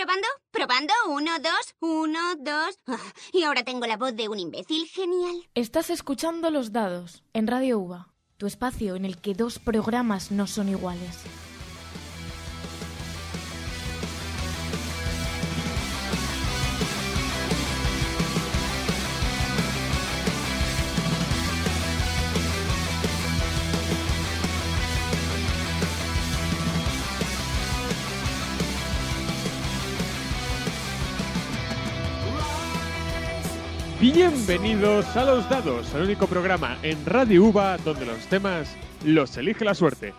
¿Probando? ¿Probando? Uno, dos, uno, dos. Ah, y ahora tengo la voz de un imbécil genial. Estás escuchando Los Dados en Radio UVA, tu espacio en el que dos programas no son iguales. Bienvenidos a Los Dados, el único programa en Radio UVA donde los temas los elige la suerte.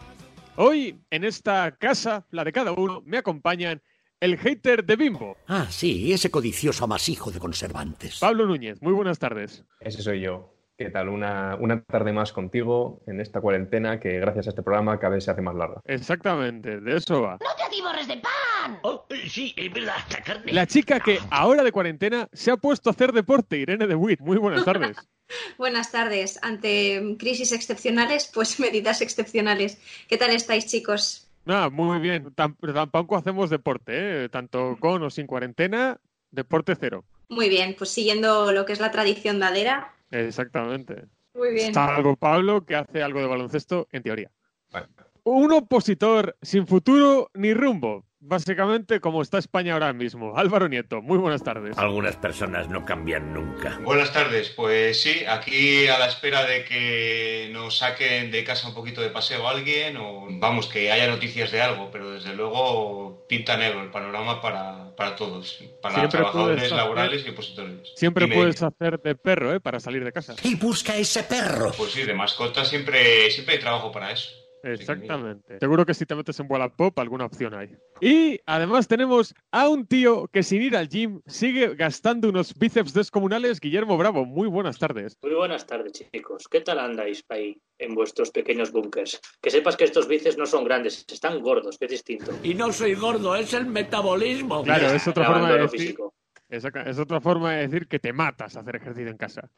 Hoy, en esta casa, la de cada uno, me acompañan el hater de Bimbo, Ah, sí, ese codicioso amasijo de conservantes. Pablo Núñez. Muy buenas tardes. Ese soy yo. ¿Qué tal? Una, una tarde más contigo en esta cuarentena que gracias a este programa cada vez se hace más larga. Exactamente, de eso va. ¡No te atiborres de pan! Oh, eh, sí, es verdad, la carne. La chica que ahora de cuarentena se ha puesto a hacer deporte, Irene de Witt. Muy buenas tardes. Buenas tardes. Ante crisis excepcionales, pues medidas excepcionales. ¿Qué tal estáis, chicos? Nada, muy bien. Tam- tampoco hacemos deporte, ¿eh? tanto con o sin cuarentena, deporte cero. Muy bien, pues siguiendo lo que es la tradición dadera. Exactamente. Muy bien. Salvo Pablo, que hace algo de baloncesto, en teoría. Vale. Un opositor sin futuro ni rumbo. Básicamente como está España ahora mismo. Álvaro Nieto, muy buenas tardes. Algunas personas no cambian nunca. Buenas tardes, pues sí, aquí a la espera de que nos saquen de casa un poquito de paseo alguien o vamos, que haya noticias de algo, pero desde luego pinta negro el panorama para, para todos, para Siempre trabajadores hacer- laborales y opositores. Siempre puedes hacer de perro, ¿eh? Para salir de casa. Y busca ese perro. Pues sí, de mascota siempre, siempre hay trabajo para eso. Exactamente. Seguro que si te metes en Wallapop alguna opción hay. Y además tenemos a un tío que sin ir al gym sigue gastando unos bíceps descomunales, Guillermo Bravo. Muy buenas tardes. Muy buenas tardes, chicos. ¿Qué tal andáis ahí en vuestros pequeños búnkers? Que sepas que estos bíceps no son grandes, están gordos, que es distinto. Y no soy gordo, es el metabolismo. Claro, es otra forma de decir. físico. Es otra forma de decir que te matas a hacer ejercicio en casa.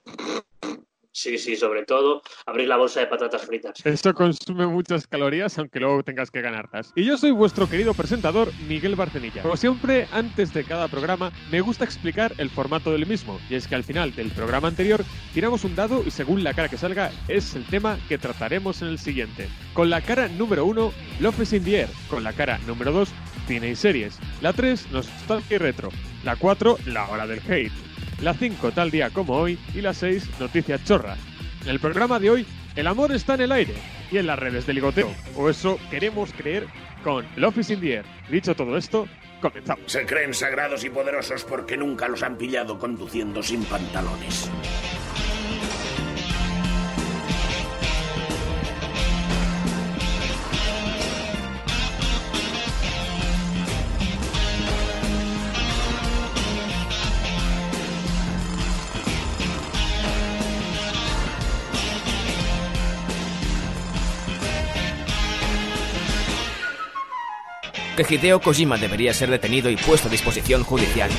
Sí, sí, sobre todo abrir la bolsa de patatas fritas. Esto consume muchas calorías, aunque luego tengas que ganarlas. Y yo soy vuestro querido presentador, Miguel Barcenilla. Como siempre, antes de cada programa, me gusta explicar el formato del mismo. Y es que al final del programa anterior, tiramos un dado y según la cara que salga, es el tema que trataremos en el siguiente. Con la cara número 1, Love is in the Air. Con la cara número 2, cine y series. La 3, nostalgia y retro. La 4, la hora del hate. La 5, tal día como hoy. Y la 6, noticias chorras. En el programa de hoy, el amor está en el aire y en las redes de ligoteo. O eso queremos creer con Love is in the Air. Dicho todo esto, comenzamos. Se creen sagrados y poderosos porque nunca los han pillado conduciendo sin pantalones. Que Hideo Kojima debería ser detenido y puesto a disposición judicial.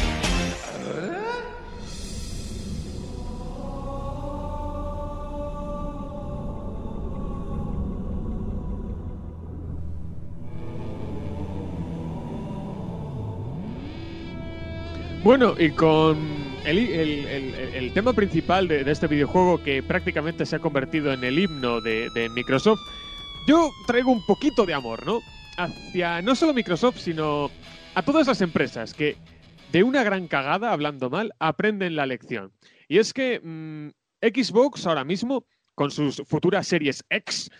Bueno, y con el, tema principal de, este videojuego que prácticamente se ha convertido en el himno de Microsoft, yo traigo un poquito de amor, ¿no? Hacia no solo Microsoft, sino a todas las empresas que de una gran cagada, hablando mal, aprenden la lección. Y es que mm, Xbox ahora mismo, con sus futuras series X,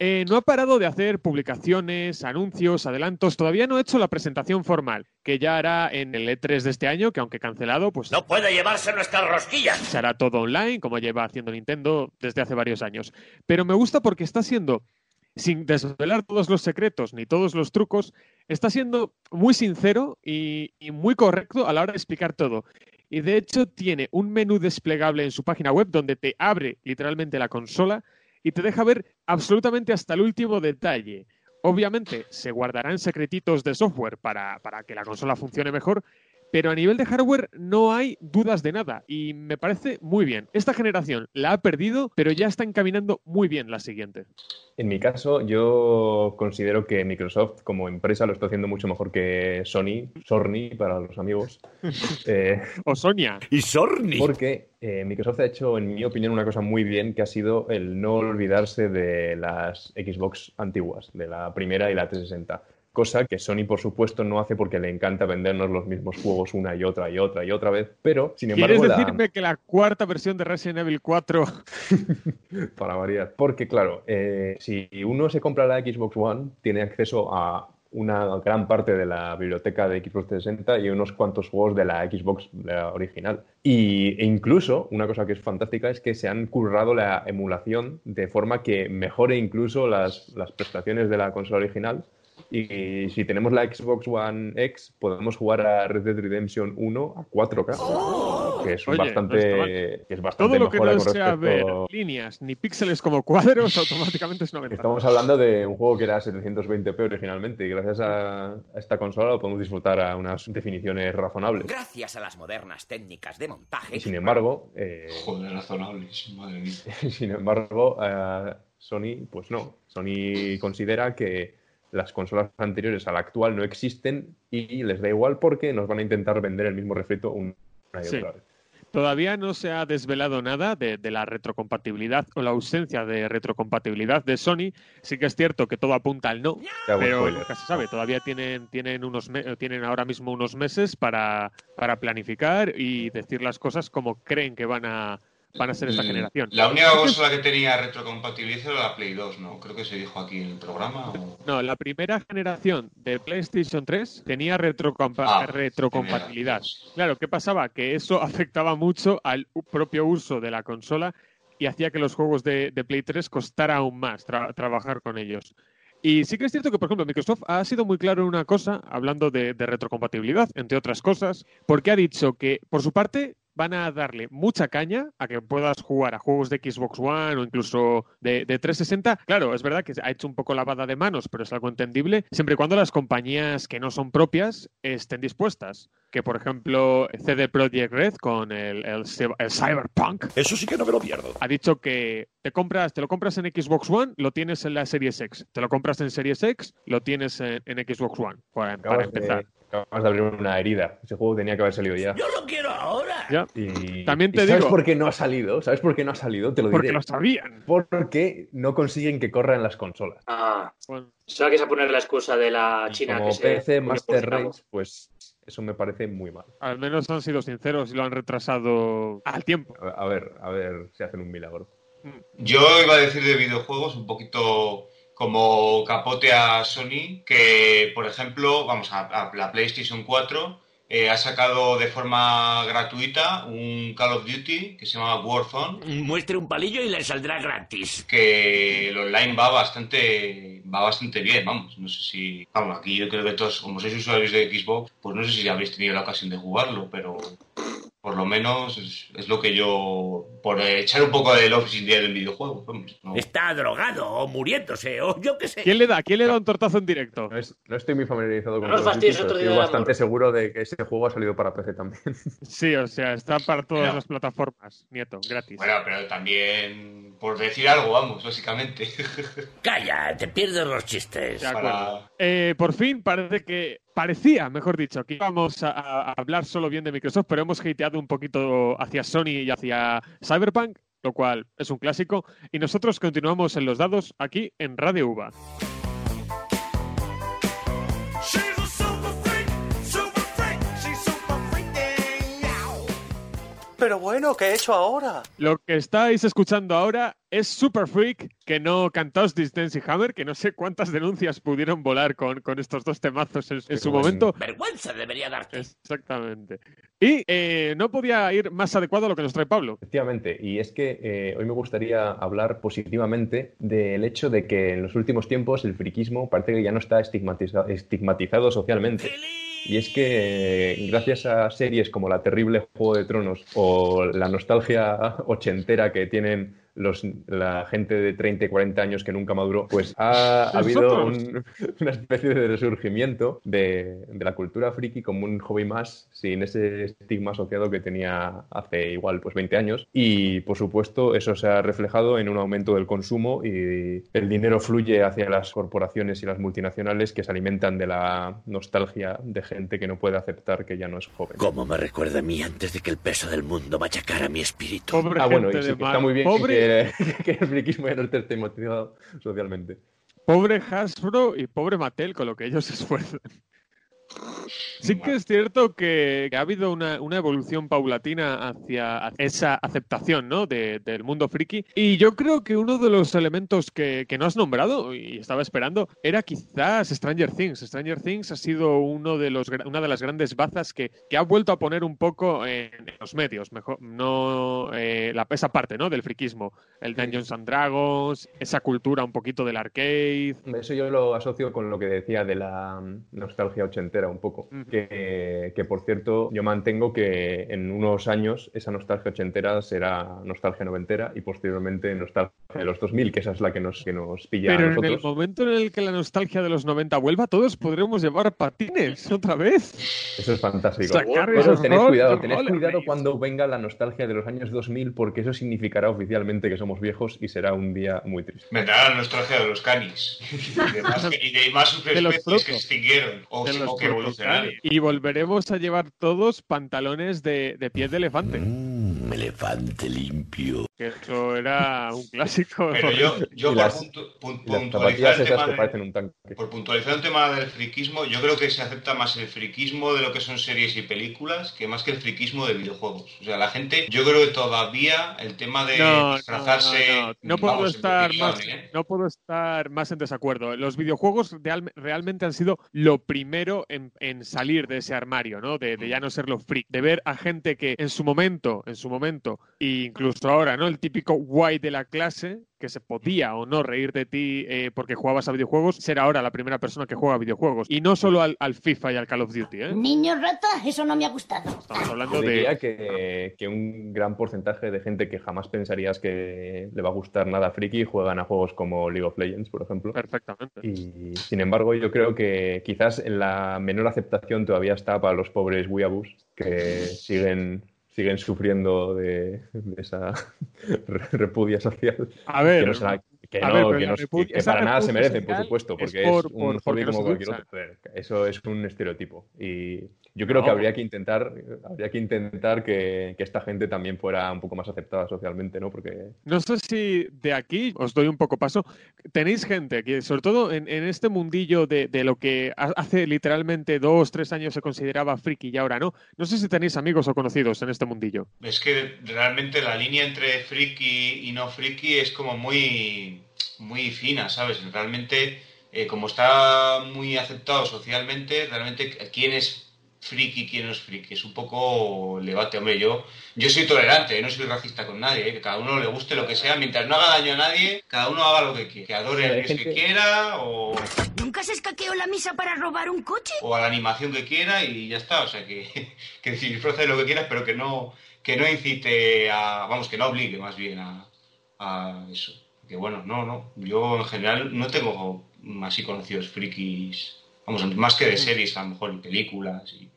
eh, no ha parado de hacer publicaciones, anuncios, adelantos. Todavía no ha hecho la presentación formal, que ya hará en el E3 de este año, que aunque cancelado, pues No puede llevarse nuestras rosquillas. se hará todo online, como lleva haciendo Nintendo desde hace varios años. Pero me gusta porque está siendo, sin desvelar todos los secretos ni todos los trucos, está siendo muy sincero y, muy correcto a la hora de explicar todo. Y de hecho tiene un menú desplegable en su página web donde te abre literalmente la consola y te deja ver absolutamente hasta el último detalle. Obviamente se guardarán secretitos de software para, para que la consola funcione mejor, pero a nivel de hardware no hay dudas de nada y me parece muy bien. Esta generación la ha perdido, pero ya está encaminando muy bien la siguiente. En mi caso, yo considero que Microsoft como empresa lo está haciendo mucho mejor que Sony, Sony para los amigos. Eh, o Sonia. Y Sony. Porque eh, Microsoft ha hecho, en mi opinión, una cosa muy bien que ha sido el no olvidarse de las Xbox antiguas, de la primera y la 360 cosa que Sony por supuesto no hace porque le encanta vendernos los mismos juegos una y otra y otra y otra vez, pero sin embargo... ¿Quieres decirme que la cuarta versión de Resident Evil 4... Para variar, porque claro, eh, si uno se compra la Xbox One, tiene acceso a una gran parte de la biblioteca de Xbox 360 y unos cuantos juegos de la Xbox original. Y, e incluso, una cosa que es fantástica es que se han currado la emulación de forma que mejore incluso las, las prestaciones de la consola original y si tenemos la Xbox One X, podemos jugar a Red Dead Redemption 1 a 4K, que es bastante, que es bastante Todo lo que no sea ver líneas ni píxeles como cuadros, automáticamente es 90. Estamos hablando de un juego que era 720p originalmente y gracias a a esta consola lo podemos disfrutar a unas definiciones razonables. Gracias a las modernas técnicas de montaje. Y sin embargo, eh, Joder, razonables, madre mía. sin embargo, eh, Sony, pues no. Sony considera que las consolas anteriores a la actual no existen y les da igual porque nos van a intentar vender el mismo refrito una y Sí. otra vez. Todavía no se ha desvelado nada de, de la retrocompatibilidad o la ausencia de retrocompatibilidad de Sony. Sí que es cierto que todo apunta al no, pero nunca se sabe. Todavía tienen, tienen, unos tienen ahora mismo unos meses para, para planificar y decir las cosas como creen que van a, van a ser esta Mm, generación. La única consola que tenía retrocompatibilidad era la Play 2, ¿no? Creo que se dijo aquí en el programa. o- No, la primera generación de PlayStation 3 tenía retrocompa- Ah, retrocompatibilidad. Claro, ¿qué pasaba? Que eso afectaba mucho al propio uso de la consola y hacía que los juegos de, de Play 3 costara aún más tra- trabajar con ellos. Y sí que es cierto que, por ejemplo, Microsoft ha sido muy claro en una cosa, hablando de, de retrocompatibilidad, entre otras cosas, porque ha dicho que, por su parte, van a darle mucha caña a que puedas jugar a juegos de Xbox One o incluso de, de 360. Claro, es verdad que ha hecho un poco lavada de manos, pero es algo entendible, siempre y cuando las compañías que no son propias estén dispuestas. Que, por ejemplo, CD Projekt Red con el, el Cy- el Cyberpunk Eso sí que no me lo pierdo. ha dicho que te compras, te lo compras en Xbox One, lo tienes en la Series X. Te lo compras en Series X, lo tienes en, en Xbox One. Para, empezar. de, acabas de abrir una herida. Ese juego tenía que haber salido ya. Yo lo quiero ahora. Ya. Y, También te ¿y ¿Sabes digo- por qué no ha salido? ¿Sabes por qué no ha salido? Te lo Porque diré. lo sabían. Porque no consiguen que corra en las consolas. Ah, Bueno, solo que a poner la excusa de la China como que se PC Master funcionamos. Race, pues eso me parece muy mal. al menos han sido sinceros y lo han retrasado al tiempo. A a ver, a ver si hacen un milagro. Yo iba a decir de videojuegos un poquito como capote a Sony, que por ejemplo, vamos a, a la PlayStation 4 eh, ha sacado de forma gratuita un Call of Duty que se llama Warzone, Muestre un palillo y le saldrá gratis. que el online va bastante va bastante bien, vamos, no sé si, vamos, aquí yo creo que todos, como sois usuarios de Xbox, pues no sé si habéis tenido la ocasión de jugarlo, pero por lo menos es, es lo que yo, por echar un poco de love sin día del videojuego, vamos, no. Está drogado o muriéndose o yo qué sé. ¿Quién le da? ¿Quién le da un tortazo en directo? No, es- no estoy muy familiarizado con No Duty, fastidies pero otro estoy bastante amor. seguro de que ese juego ha salido para PC también. Sí, o sea, está para todas las plataformas, Nieto, gratis. Bueno, pero también por decir algo, vamos, básicamente. Calla, te pierdes los chistes. De acuerdo. Para- Eh, por fin parece que parecía, mejor dicho, que íbamos a, hablar solo bien de Microsoft, pero hemos hateado un poquito hacia Sony y hacia Cyberpunk, lo cual es un clásico. Y nosotros continuamos en los dados aquí en Radio UVA. Pero bueno, ¿qué he hecho ahora? Lo que estáis escuchando ahora es Super Freak, que no cantaos Distance y Hammer, que no sé cuántas denuncias pudieron volar con, con estos dos temazos en, en su momento. Vergüenza debería darte. Exactamente. Y eh, no podía ir más adecuado a lo que nos trae Pablo. Efectivamente, y es que eh, hoy me gustaría hablar positivamente del hecho de que en los últimos tiempos el friquismo parece que ya no está estigmatiza- estigmatizado socialmente. Y es que gracias a series como La Terrible Juego de Tronos o la nostalgia ochentera que tienen los, la gente de 30 y 40 años que nunca maduró, pues ha, ha habido un- una especie de resurgimiento de, de la cultura friki como un hobby más, sin ese estigma asociado que tenía hace igual pues 20 años. Y por supuesto, eso se ha reflejado en un aumento del consumo y el dinero fluye hacia las corporaciones y las multinacionales que se alimentan de la nostalgia de gente que no puede aceptar que ya no es joven. ¿Cómo me recuerda a mí antes de que el peso del mundo machacara mi espíritu? Pobre Ah, bueno, gente y sí, de que está muy bien Pobre, que, que el friquismo ya no esté motivado socialmente. pobre Hasbro y pobre Mattel con lo que ellos se esfuerzan. Sí que es cierto que, ha habido una, una evolución paulatina hacia esa aceptación ¿no? de- del mundo friki. Y yo creo que uno de los elementos que, que no has nombrado y estaba esperando era quizás Stranger Things. Stranger Things ha sido uno de los, una de las grandes bazas que, que ha vuelto a poner un poco en, en los medios, mejor, no eh, la, esa parte ¿no? del friquismo. El Dungeons and Dragons, esa cultura un poquito del arcade. Eso yo lo asocio con lo que decía de la nostalgia ochentera un poco. que, que, por cierto, yo mantengo que en unos años esa nostalgia ochentera será nostalgia noventera y posteriormente nostalgia de los 2000, que esa es la que nos, que nos pilla a Pero en nosotros. el momento en el que la nostalgia de los 90 vuelva, todos podremos llevar patines otra vez. Eso es fantástico. Sacar esos tened cuidado, tened cuidado cuando venga la nostalgia de los años 2000 porque eso significará oficialmente que somos viejos y será un día muy triste. Vendrá la nostalgia de los canis y de más, y de más De los que extinguieron o, De sí, los o que evolucionaron. Y volveremos a llevar todos pantalones de, de piel de elefante. Un elefante limpio. Eso era un clásico. Pero yo, por las- puntu- pun- puntualizar el tema que de- parecen un tanque. Por puntualizar el tema del friquismo, yo creo que se acepta más el friquismo de lo que son series y películas que más que el friquismo de videojuegos. O sea, la gente, yo creo que todavía el tema de No, no, disfrazarse. no, no. No puedo vamos, estar más, ¿eh? no puedo estar más en desacuerdo. Los videojuegos real- realmente han sido lo primero en, en salir de ese armario, ¿no? De, de ya no ser lo freak, de ver a gente que en su momento, en su momento, e incluso ahora, ¿no? El típico guay de la clase que se podía o no reír de ti eh, porque jugabas a videojuegos, ser ahora la primera persona que juega a videojuegos. Y no solo al, al FIFA y al Call of Duty, ¿eh? Niño rata, eso no me ha gustado. Estamos hablando Yo diría de... que, que un gran porcentaje de gente que jamás pensarías que le va a gustar nada friki juegan a juegos como League of Legends, por ejemplo. Perfectamente. Y sin embargo, yo creo que quizás en la menor aceptación todavía está para los pobres weeaboos que siguen, siguen sufriendo de, de esa re- repudia social. A ver, no, que a no- ver, que para nada se merecen, por supuesto, es porque es, por- un por- hobby como cualquier otro. Eso es un estereotipo. Y yo creo que habría que intentar, habría que intentar que, que esta gente también fuera un poco más aceptada socialmente, ¿no? Porque No sé si de aquí os doy un poco paso. Tenéis gente que, sobre todo en, en este mundillo de, de lo que ha- hace literalmente dos, tres años se consideraba friki y ahora no. No sé si tenéis amigos o conocidos en este mundillo. Es que realmente la línea entre friki y no friki es como muy, muy fina, ¿sabes? Realmente, eh, como está muy aceptado socialmente, realmente quién es friki, quién no es friki. Es un poco el debate, hombre. Yo, yo soy tolerante, ¿eh? no soy racista con nadie, ¿eh? que cada uno le guste lo que sea, mientras no haga daño a nadie, cada uno haga lo que quiera. Que adore al que quiera o, ¿Nunca se escaqueó la misa para robar un coche? o a la animación que quiera y ya está. O sea, que, que disfruce de lo que quieras, pero que no, que no incite a, vamos, que no obligue más bien a, a eso. Que bueno, no, no. Yo en general no tengo así conocidos frikis, vamos, más que de series a lo mejor y películas y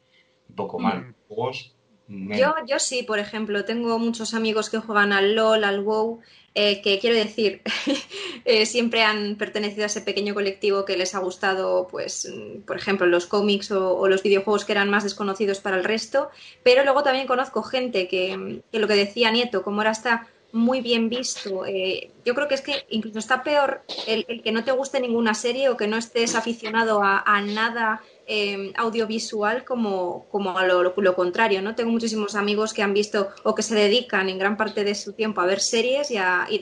un poco mal. Juegos. Yo, yo sí, por ejemplo, tengo muchos amigos que juegan al LOL, al WoW, eh, que quiero decir, eh, siempre han pertenecido a ese pequeño colectivo que les ha gustado, pues, mm, por ejemplo, los cómics o, o los videojuegos que eran más desconocidos para el resto, pero luego también conozco gente que, que lo que decía Nieto, como ahora está muy bien visto, eh, yo creo que es que incluso está peor el, el que no te guste ninguna serie o que no estés aficionado a, a nada eh, audiovisual como, como a lo, lo- contrario, ¿no? Tengo muchísimos amigos que han visto o que se dedican en gran parte de su tiempo a ver series y,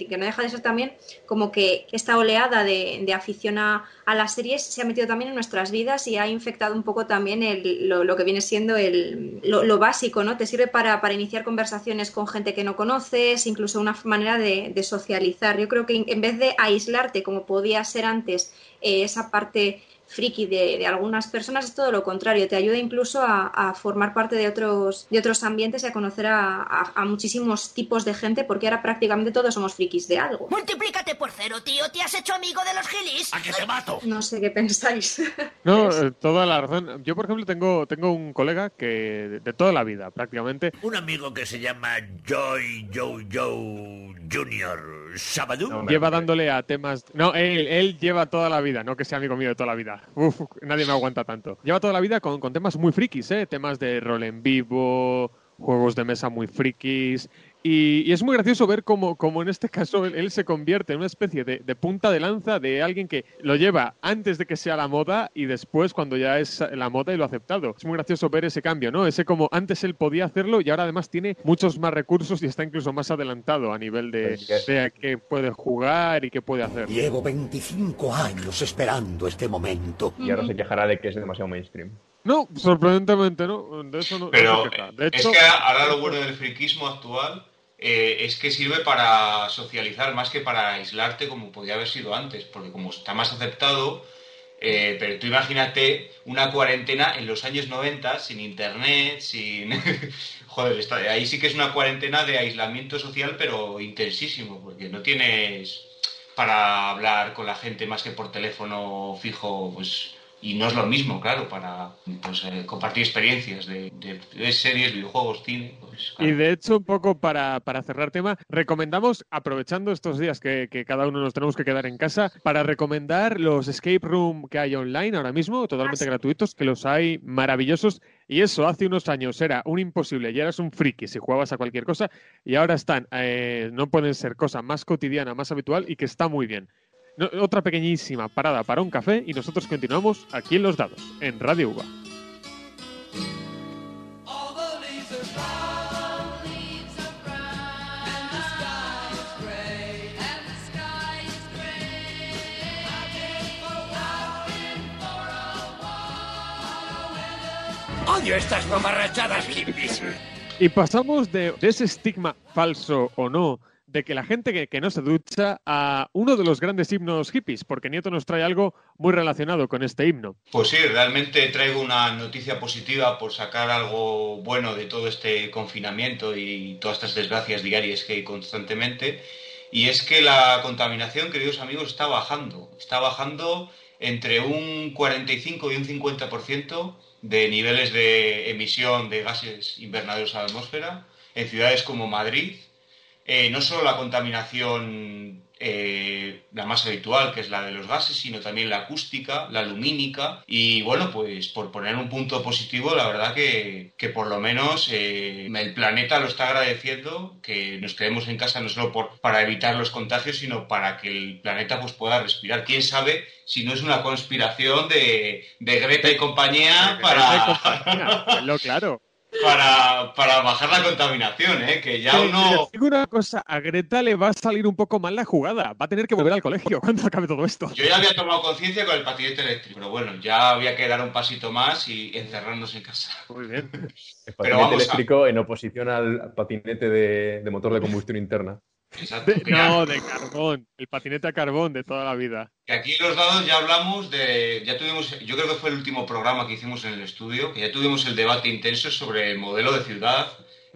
que no deja de ser también como que esta oleada de, de afición a, las series se ha metido también en nuestras vidas y ha infectado un poco también lo, lo que viene siendo el, lo, básico, ¿no? Te sirve para, para iniciar conversaciones con gente que no conoces, incluso una manera de, de socializar. Yo creo que en vez de aislarte como podía ser antes eh, esa parte friki de, de algunas personas, es todo lo contrario, te ayuda incluso a, a formar parte de otros, de otros ambientes y a conocer a, a- a muchísimos tipos de gente, porque ahora prácticamente todos somos frikis de algo. Multiplícate por cero, tío. ¿Te has hecho amigo de los gilis? ¡A que te mato! No sé qué pensáis. No, eh, toda la razón. Yo, por ejemplo, tengo, tengo un colega que de, de toda la vida, prácticamente, Un amigo que se llama Joy Joe Joe Junior Sabadú. lleva dándole a temas... No, él, él lleva toda la vida, no que sea amigo mío de toda la vida. Uf, nadie me aguanta tanto. Lleva toda la vida con, con temas muy frikis, ¿eh? Temas de rol en vivo, juegos de mesa muy frikis. Y, y es muy gracioso ver cómo, cómo en este caso él, él se convierte en una especie de, de punta de lanza de alguien que lo lleva antes de que sea la moda y después cuando ya es la moda y lo ha aceptado. Es muy gracioso ver ese cambio, ¿no? Ese como antes él podía hacerlo y ahora además tiene muchos más recursos y está incluso más adelantado a nivel de, de a qué puede jugar y qué puede hacer. Llevo 25 años esperando este momento. Y ahora se quejará de que es demasiado mainstream. No, sorprendentemente no. De eso no, no Pero se queja. De es que ahora lo bueno del friquismo actual eh, es que sirve para socializar más que para aislarte como podía haber sido antes, porque como está más aceptado, eh, pero tú imagínate una cuarentena en los años 90 sin internet, sin... Joder, está- ahí sí que es una cuarentena de aislamiento social, pero intensísimo, porque no tienes para hablar con la gente más que por teléfono fijo, pues y no es lo mismo, claro, para pues, eh, compartir experiencias de, de- de series, videojuegos, cine. Pues, Y de hecho, un poco para, para cerrar tema, recomendamos, aprovechando estos días que, que cada uno nos tenemos que quedar en casa, para recomendar los escape room que hay online ahora mismo, totalmente gratuitos, que los hay maravillosos. Y eso hace unos años era un imposible, ya eras un friki si jugabas a cualquier cosa, y ahora están, eh, no pueden ser cosa más cotidiana, más habitual y que está muy bien. No- otra pequeñísima parada para un café y nosotros continuamos aquí en Los Dados, en Radio Uva. Odio estas mamarrachadas hippies. Y pasamos de, de ese estigma falso o no de que la gente que, que no se ducha a uno de los grandes himnos hippies, porque Nieto nos trae algo muy relacionado con este himno. Pues sí, realmente traigo una noticia positiva por sacar algo bueno de todo este confinamiento y todas estas desgracias diarias que hay constantemente. Y es que la contaminación, queridos amigos, está bajando. Está bajando entre un 45 y un 50% de niveles de emisión de gases invernaderos a la atmósfera en ciudades como Madrid, eh, no solo la contaminación eh, la más habitual, que es la de los gases, sino también la acústica, la lumínica. Y bueno, pues por poner un punto positivo, la verdad que, que por lo menos eh, el planeta lo está agradeciendo, que nos quedemos en casa no solo por, para evitar los contagios, sino para que el planeta pues, pueda respirar. ¿Quién sabe si no es una conspiración de, de Greta y compañía para... Lo claro. Para, para bajar la contaminación, ¿eh? que ya uno... te digo una cosa, a Greta le va a salir un poco mal la jugada. Va a tener que volver al colegio cuando acabe todo esto. Yo ya había tomado conciencia con el patinete eléctrico, pero bueno, ya había que dar un pasito más y encerrarnos en casa. Muy bien. El Pero patinete vamos a- eléctrico en oposición al patinete de, de motor de combustión interna. Exacto. De- no, de carbón. El patinete a carbón de toda la vida. Que aquí en los dados ya hablamos de, ya tuvimos, yo creo que fue el último programa que hicimos en el estudio, que ya tuvimos el debate intenso sobre el modelo de ciudad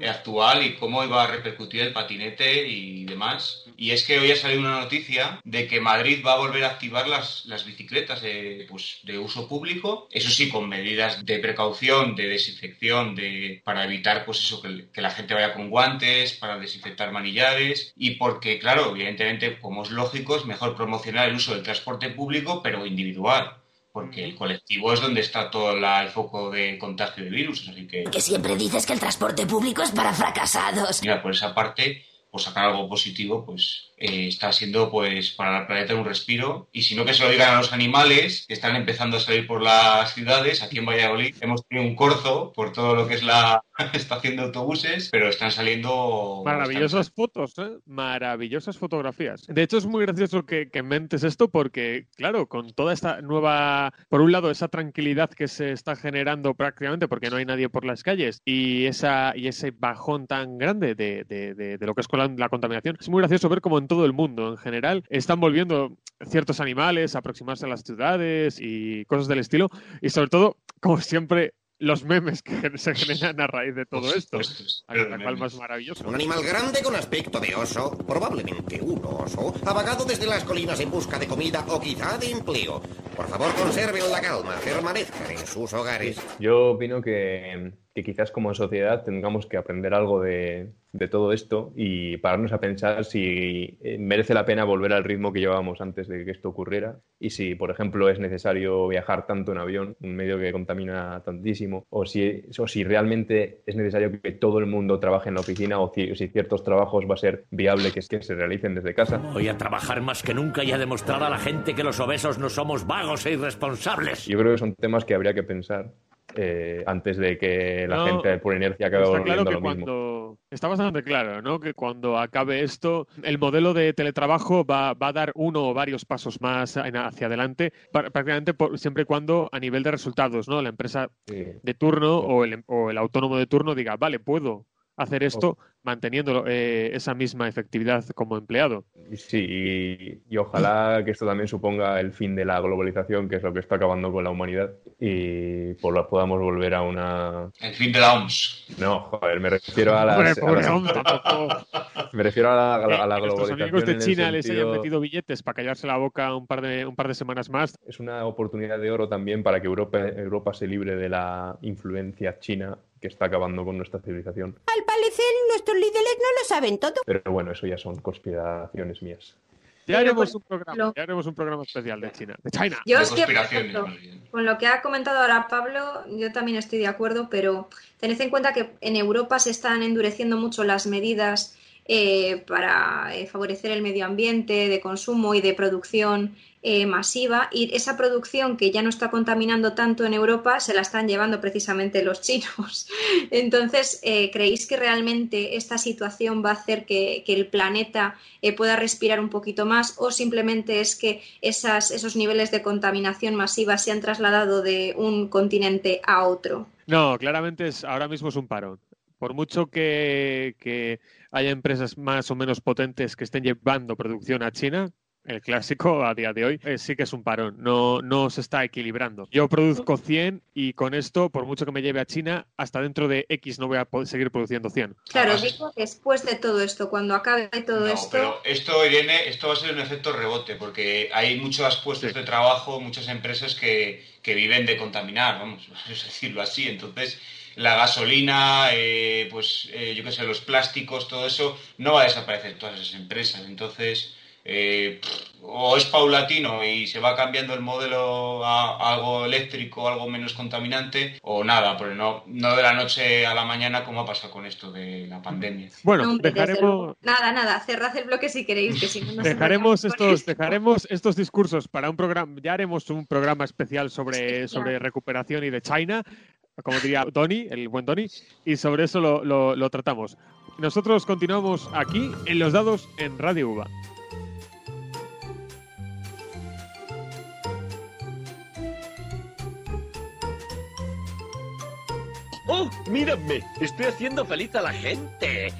actual y cómo iba a repercutir el patinete y demás. Y es que hoy ha salido una noticia de que Madrid va a volver a activar las, las bicicletas de, pues, de uso público, eso sí, con medidas de precaución, de desinfección, de, para evitar pues eso, que, que la gente vaya con guantes, para desinfectar manillares y porque, claro, evidentemente, como es lógico, es mejor promocionar el uso del transporte público, pero individual. Porque el colectivo es donde está todo la- el foco de contagio de virus. Así que, Que siempre dices que el transporte público es para fracasados. mira, por esa parte, pues sacar algo positivo, pues eh, está siendo pues para el planeta un respiro. Y si no, que se lo digan a los animales que están empezando a salir por las ciudades. Aquí en Valladolid hemos tenido un corzo por todo lo que es la estación de autobuses, pero están saliendo... Maravillosas fotos, ¿eh? Maravillosas fotografías. De hecho, es muy gracioso que, que mentes esto porque, claro, con toda esta nueva, por un lado, esa tranquilidad que se está generando prácticamente porque no hay nadie por las calles y, esa, y ese bajón tan grande de, de- de- de lo que es con la, la contaminación, es muy gracioso ver cómo en todo el mundo en general están volviendo ciertos animales a aproximarse a las ciudades y cosas del estilo. Y sobre todo, como siempre, los memes que se generan a raíz de todo esto. La cual más maravilloso. Un animal grande con aspecto de oso, probablemente un oso, ha vagado desde las colinas en busca de comida o quizá de empleo. Por favor, conserven la calma, permanezcan en sus hogares. Yo opino que, que quizás como sociedad tengamos que aprender algo de, de todo esto y pararnos a pensar si eh, merece la pena volver al ritmo que llevábamos antes de que esto ocurriera y si, por ejemplo, es necesario viajar tanto en avión, un medio que contamina tantísimo, o si, o si realmente es necesario que todo el mundo trabaje en la oficina o si, si ciertos trabajos va a ser viable que, que se realicen desde casa. Voy a trabajar más que nunca y a demostrar a la gente que los obesos no somos vagos e irresponsables. Yo creo que son temas que habría que pensar eh, antes de que la No, gente por inercia acabe Está volviendo claro que lo mismo. cuando está bastante claro, ¿no? Que cuando acabe esto, el modelo de teletrabajo va, va a dar uno o varios pasos más en- hacia adelante, prácticamente por- siempre y cuando a nivel de resultados, ¿no? La empresa de turno o el, o el autónomo de turno diga, vale, puedo hacer esto manteniendo eh, esa misma efectividad como empleado. Y Sí, y, y ojalá que esto también suponga el fin de la globalización, que es lo que está acabando con la humanidad, y por lo podamos volver a una... El fin de la OMS. No, joder, me refiero a las... Pobre, a. Me refiero a la, a la- a la Que globalización. amigos de China les hayan metido billetes para callarse la boca un par de, un par de semanas más. Es una oportunidad de oro también para que Europa, Europa se libre de la influencia china que está acabando con nuestra civilización. Al parecer, nuestros líderes no lo saben todo. Pero bueno, eso ya son conspiraciones mías. Ya haremos un programa, ya haremos un programa especial de China, de China. Yo es que, por ejemplo, con lo que ha comentado ahora Pablo, yo también estoy de acuerdo, pero tened en cuenta que en Europa se están endureciendo mucho las medidas eh, para eh, favorecer el medio ambiente de consumo y de producción eh, masiva y esa producción que ya no está contaminando tanto en Europa se la están llevando precisamente los chinos. Entonces, ¿creéis que realmente esta situación va a hacer que, que el planeta pueda respirar un poquito más o simplemente es que esas, esos niveles de contaminación masiva se han trasladado de un continente a otro? No, claramente es, ahora mismo es un parón. Por mucho que haya empresas más o menos potentes que estén llevando producción a China, el clásico a día de hoy eh, sí que es un parón, no, no se está equilibrando. Yo produzco 100 y con esto, por mucho que me lleve a China, hasta dentro de X no voy a poder seguir produciendo 100. Claro, digo después de todo esto, cuando acabe todo esto. Pero esto, Irene, esto va a ser un efecto rebote, porque hay muchos puestos de trabajo, muchas empresas que, que viven de contaminar, vamos a decirlo así. Entonces, la gasolina, eh, pues eh, yo qué sé, los plásticos, todo eso, no va a desaparecer todas esas empresas. Entonces, eh, pff, o es paulatino y se va cambiando el modelo a, algo eléctrico, algo menos contaminante, o nada, pero no, no de la noche a la mañana como ha pasado con esto de la pandemia. Bueno, No, hombre, desde dejaremos. Nada, nada, cerrad el bloque si queréis, que si no, no se dejaremos estos, esto. dejaremos estos discursos para un programa, ya haremos un programa especial sobre, sobre recuperación y de China, como diría Tony, el buen Tony, y sobre eso lo, tratamos. Nosotros continuamos aquí en Los Dados en Radio UVA. ¡Oh, mírame! Estoy haciendo feliz a la gente.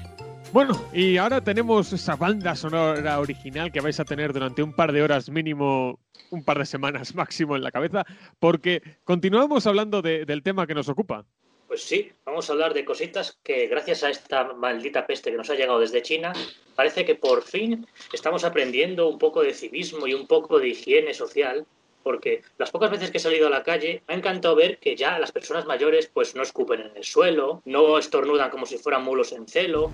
Bueno, y ahora tenemos esa banda sonora original que vais a tener durante un par de horas mínimo, un par de semanas máximo en la cabeza, porque continuamos hablando de- del tema que nos ocupa. Pues sí, vamos a hablar de cositas que gracias a esta maldita peste que nos ha llegado desde China, parece que por fin estamos aprendiendo un poco de civismo y un poco de higiene social, porque las pocas veces que he salido a la calle me ha encantado ver que ya las personas mayores pues no escupen en el suelo, no estornudan como si fueran mulos en celo,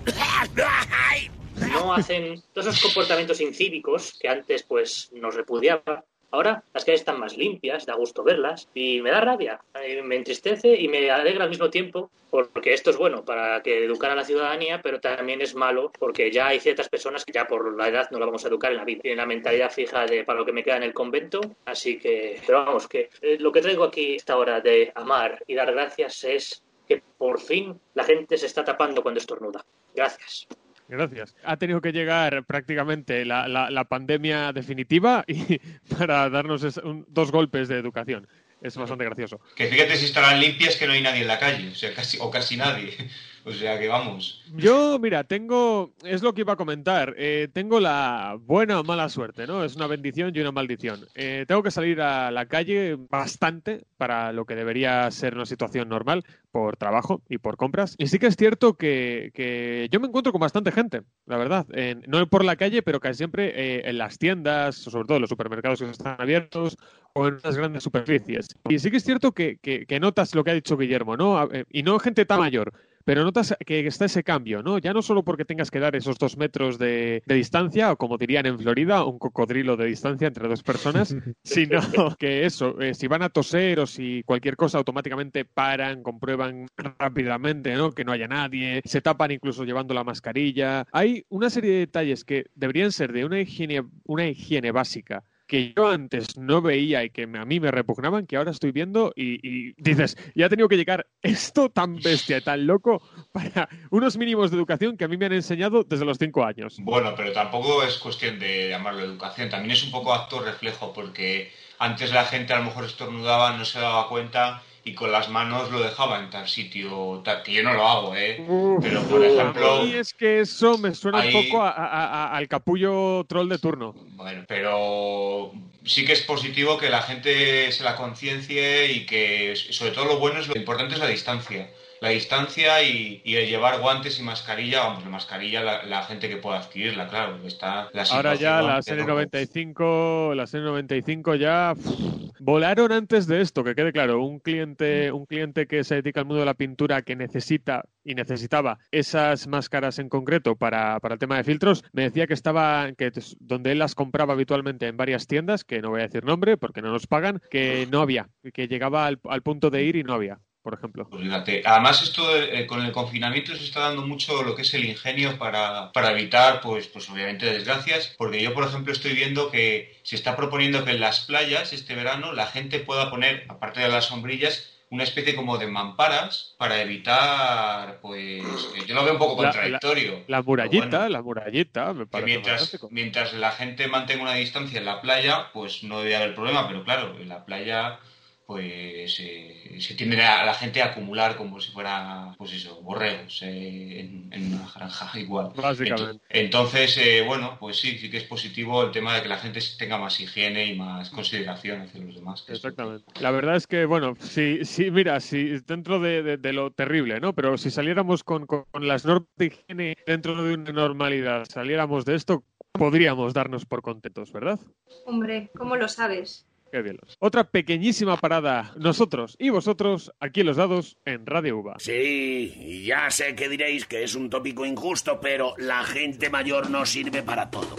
no hacen todos esos comportamientos incívicos que antes pues nos repudiaban. Ahora las calles están más limpias, da gusto verlas y me da rabia, me entristece y me alegra al mismo tiempo porque esto es bueno para que educar a la ciudadanía, pero también es malo porque ya hay ciertas personas que ya por la edad no la vamos a educar en la vida. Tienen la mentalidad fija de para lo que me queda en el convento, así que, pero vamos, que eh, lo que traigo aquí esta hora de amar y dar gracias es que por fin la gente se está tapando cuando estornuda. Gracias. Gracias. Ha tenido que llegar prácticamente la, la- la pandemia definitiva y para darnos es- un- dos golpes de educación. Es bastante gracioso. Que fíjate si estarán limpias que no hay nadie en la calle, o sea, casi, o casi nadie. O sea que vamos. Yo, mira, tengo, es lo que iba a comentar, eh, tengo la buena o mala suerte, ¿no? Es una bendición y una maldición. Eh, tengo que salir a la calle bastante para lo que debería ser una situación normal por trabajo y por compras. Y sí que es cierto que, yo me encuentro con bastante gente, la verdad. No por la calle, pero casi siempre eh, en las tiendas, sobre todo en los supermercados que están abiertos o en unas grandes superficies. Y sí que es cierto que, que- notas lo que ha dicho Guillermo, ¿no? Y no gente tan mayor. Pero notas que está ese cambio, ¿no? Ya no solo porque tengas que dar esos dos metros de, de distancia, o como dirían en Florida, un cocodrilo de distancia entre dos personas, sino que eso, eh, si van a toser o si cualquier cosa automáticamente paran, comprueban rápidamente, ¿no? Que no haya nadie, se tapan incluso llevando la mascarilla. Hay una serie de detalles que deberían ser de una higiene, una higiene básica que yo antes no veía y que a mí me repugnaban, que ahora estoy viendo y, y dices, ya ha tenido que llegar esto tan bestia, y tan loco, para unos mínimos de educación que a mí me han enseñado desde los cinco años. Bueno, pero tampoco es cuestión de llamarlo educación, también es un poco acto reflejo, porque antes la gente a lo mejor estornudaba, no se daba cuenta y con las manos lo dejaba en tal sitio, tal- que yo no lo hago, ¿eh? Pero por ejemplo, Y es que eso me suena Ahí- un poco a- a- a- al capullo troll de turno. bueno, pero sí que es positivo que la gente se la conciencie y que sobre todo lo bueno es lo importante es la distancia. La distancia y, y el llevar guantes y mascarilla, vamos, la mascarilla la, la gente que pueda adquirirla, claro, está la Ahora ya la serie loco. 95, la serie 95 ya pff, volaron antes de esto, que quede claro, un cliente, un cliente que se dedica al mundo de la pintura que necesita y necesitaba esas máscaras en concreto para, para el tema de filtros, me decía que estaba que donde él las compraba habitualmente en varias tiendas, que no voy a decir nombre porque no nos pagan, que no había, que llegaba al, al punto de ir y no había, por ejemplo. Fíjate, además esto eh, con el confinamiento se está dando mucho lo que es el ingenio para, para evitar, pues, pues obviamente desgracias, porque yo por ejemplo estoy viendo que se está proponiendo que en las playas este verano la gente pueda poner, aparte de las sombrillas, una especie como de mamparas para evitar, pues, eh, yo lo veo un poco La- la- contradictorio. La, murallita, la murallita, me parece mientras, mientras la gente mantenga una distancia en la playa, pues no debe haber problema, pero claro, en la playa pues eh, se tiende a la gente a acumular como si fuera, pues eso, borregos eh, en, en una granja igual. Básicamente. Ento- Entonces, eh, bueno, pues sí, sí que es positivo el tema de que la gente tenga más higiene y más consideración hacia los demás. es- Exactamente. La verdad es que, bueno, sí, sí, mira, si dentro de, de- de lo terrible, ¿no? Pero si saliéramos con, con las normas de higiene dentro de una normalidad, saliéramos de esto, podríamos darnos por contentos, ¿verdad? Hombre, ¿cómo lo sabes? Otra pequeñísima parada, nosotros y vosotros, aquí en los dados, en Radio Uva. Sí, ya sé que diréis que es un tópico injusto, pero la gente mayor no sirve para todo.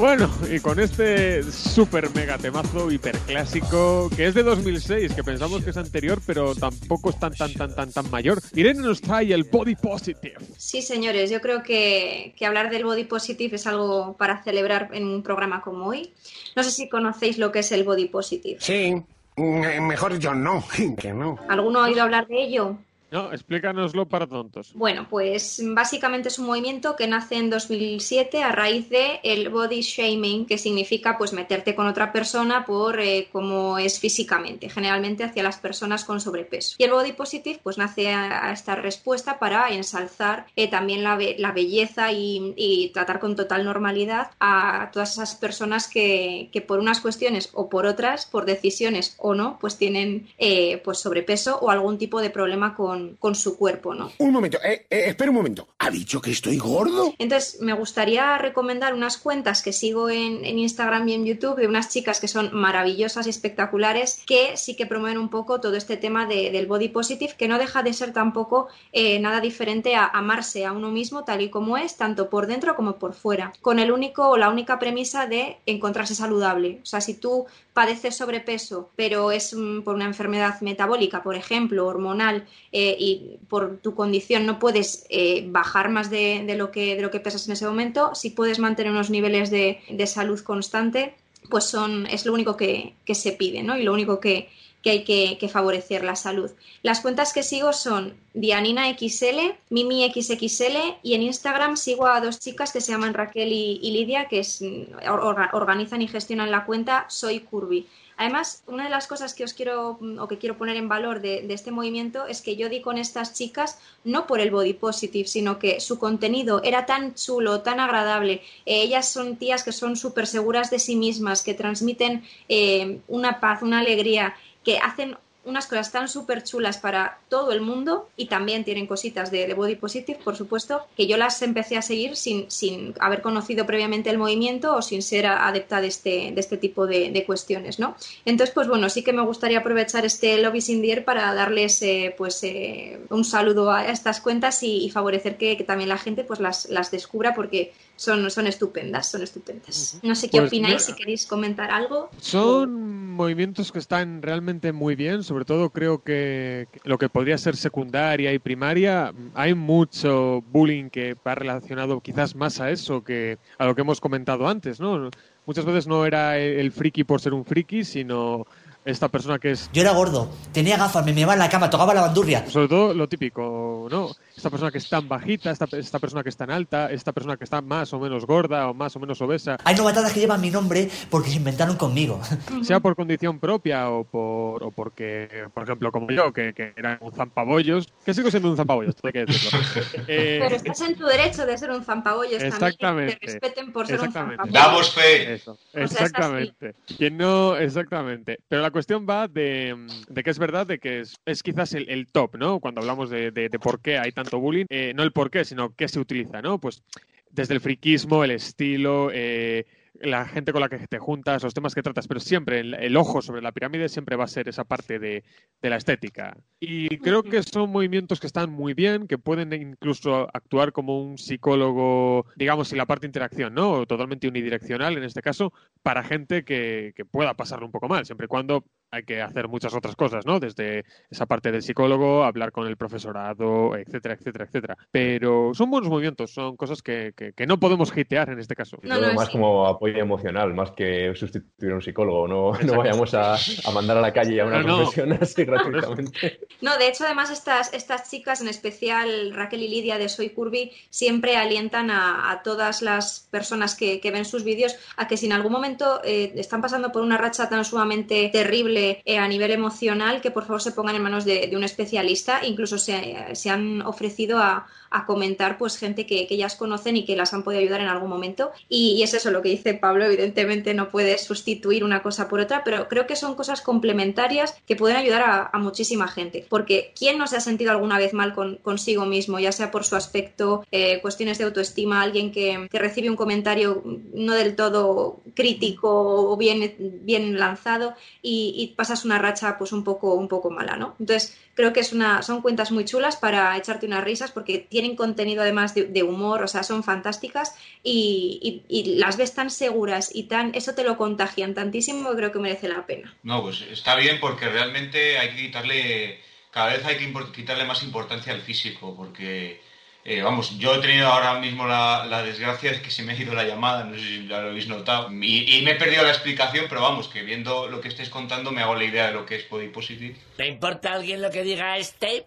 Bueno, y con este super mega temazo hiperclásico, que es de 2006, que pensamos que es anterior, pero tampoco es tan, tan, tan, tan, tan mayor. Irene nos trae el Body Positive. Sí, señores, yo creo que, que hablar del body positive es algo para celebrar en un programa como hoy. No sé si conocéis lo que es el body positive. Sí, mm, mejor yo no, que no. ¿Alguno ha oído hablar de ello? No, explícanoslo para tontos. Bueno, pues básicamente es un movimiento que nace en 2007 a raíz de el body shaming, que significa pues meterte con otra persona por eh, cómo es físicamente, generalmente hacia las personas con sobrepeso. Y el body positive pues nace a, a esta respuesta para ensalzar eh, también la, be- la belleza y, y tratar con total normalidad a todas esas personas que, que por unas cuestiones o por otras, por decisiones o no, pues tienen eh, pues sobrepeso o algún tipo de problema con, con su cuerpo, ¿no? Un momento, eh, eh, espera un momento. ¿Ha dicho que estoy gordo? Entonces, me gustaría recomendar unas cuentas que sigo en, en Instagram y en YouTube de unas chicas que son maravillosas y espectaculares que sí que promueven un poco todo este tema de- del body positive, que no deja de ser tampoco eh, nada diferente a amarse a uno mismo tal y como es, tanto por dentro como por fuera, con el único o la única premisa de encontrarse saludable. O sea, si tú padeces sobrepeso, pero es mm, por una enfermedad metabólica, por ejemplo, hormonal, eh, y por tu condición no puedes eh, bajar más de, de lo que, de lo que pesas en ese momento, si puedes mantener unos niveles de, de salud constante, pues son, es lo único que, que se pide, ¿no? Y lo único que, que hay que, favorecer la salud. Las cuentas que sigo son Dianina XL, Mimi XXL y en Instagram sigo a dos chicas que se llaman Raquel y, Lidia que mm, orga- organizan y gestionan la cuenta Soy Curvy. Además, una de las cosas que os quiero mm, o que quiero poner en valor de, de este movimiento es que yo di con estas chicas no por el body positive, sino que su contenido era tan chulo, tan agradable. Eh, ellas son tías que son súper seguras de sí mismas, que transmiten eh, una paz, una alegría, que hacen unas cosas tan súper chulas para todo el mundo y también tienen cositas de, body positive, por supuesto, que yo las empecé a seguir sin, sin haber conocido previamente el movimiento o sin ser adepta de este, de este tipo de, de cuestiones, ¿no? Entonces, pues bueno, sí que me gustaría aprovechar este Lobby Sin Dier para darles eh, pues eh, un saludo a estas cuentas y, y favorecer que, que también la gente pues las, las descubra porque son, son estupendas, son estupendas. No sé qué Pues opináis, mira- si queréis comentar algo. Son movimientos que están realmente muy bien, sobre todo creo que lo que podría ser secundaria y primaria, hay mucho bullying que va relacionado quizás más a eso que a lo que hemos comentado antes, ¿no? Muchas veces no era el friki por ser un friki, sino esta persona que es... Yo era gordo, tenía gafas, me meaba en la cama, tocaba la bandurria. Sobre todo lo típico, ¿no? Esta persona que es tan bajita, esta, esta persona que es tan alta, esta persona que está más o menos gorda o más o menos obesa. Hay novatadas que llevan mi nombre porque se inventaron conmigo. sea por condición propia o por o porque, por ejemplo, como yo, que, que era un zampabollos, que sigo siendo un zampabollos, todo hay que decirlo. Eh, Pero estás en tu derecho de ser un zampabollos Exactamente. también. Que te respeten por ser Exactamente. un zampabollos. Damos fe. Eso, exactamente. Quien no, exactamente. Pero la cuestión va de, de que es verdad de que es, es quizás el, el top, ¿no? Cuando hablamos de, de- de por qué hay tanto bullying, eh, no el por qué, sino qué se utiliza, ¿no? Pues desde el friquismo, el estilo, eh, la gente con la que te juntas, los temas que tratas, pero siempre el, ojo sobre la pirámide siempre va a ser esa parte de, de la estética. Y creo que son movimientos que están muy bien, que pueden incluso actuar como un psicólogo, digamos, y la parte de interacción, ¿no? Totalmente unidireccional en este caso, para gente que, que pueda pasarlo un poco mal, siempre y cuando hay que hacer muchas otras cosas, ¿no? Desde esa parte del psicólogo, hablar con el profesorado, etcétera, etcétera, etcétera. Pero son buenos movimientos, son cosas que, que- que no podemos hitear en este caso. Más como apoyo emocional, más que sustituir a un psicólogo. No, no vayamos a, a mandar a la calle a una No, no. profesión así gratuitamente. No, de hecho, además, estas, estas chicas, en especial Raquel y Lidia de Soy Curvy, siempre alientan a, a todas las personas que, que ven sus vídeos a que si en algún momento eh, están pasando por una racha tan sumamente terrible eh, a nivel emocional, que por favor se pongan en manos de, un especialista. Incluso se, han ofrecido a, comentar pues gente que, ellas conocen y que las han podido ayudar en algún momento. Y, es eso lo que dice Pablo, evidentemente no puedes sustituir una cosa por otra, pero creo que son cosas complementarias que pueden ayudar a, muchísima gente. Porque ¿quién no se ha sentido alguna vez mal con, consigo mismo, ya sea por su aspecto, eh, cuestiones de autoestima, alguien que, recibe un comentario no del todo crítico o bien, bien lanzado y pasas una racha pues un poco, un poco mala, ¿no? Entonces creo que es una, son cuentas muy chulas para echarte unas risas porque tienen contenido además de, humor, o sea, son fantásticas y, y- las ves tan seguras y tan, eso te lo contagian tantísimo que creo que merece la pena. No, pues está bien porque realmente hay que quitarle, cada vez hay que quitarle más importancia al físico, porque, eh, vamos, yo he tenido ahora mismo la, la desgracia de que se me ha ido la llamada, no sé si ya lo habéis notado, y, y me he perdido la explicación, pero vamos, que viendo lo que estáis contando me hago la idea de lo que es body positive. ¿Te importa alguien lo que diga este?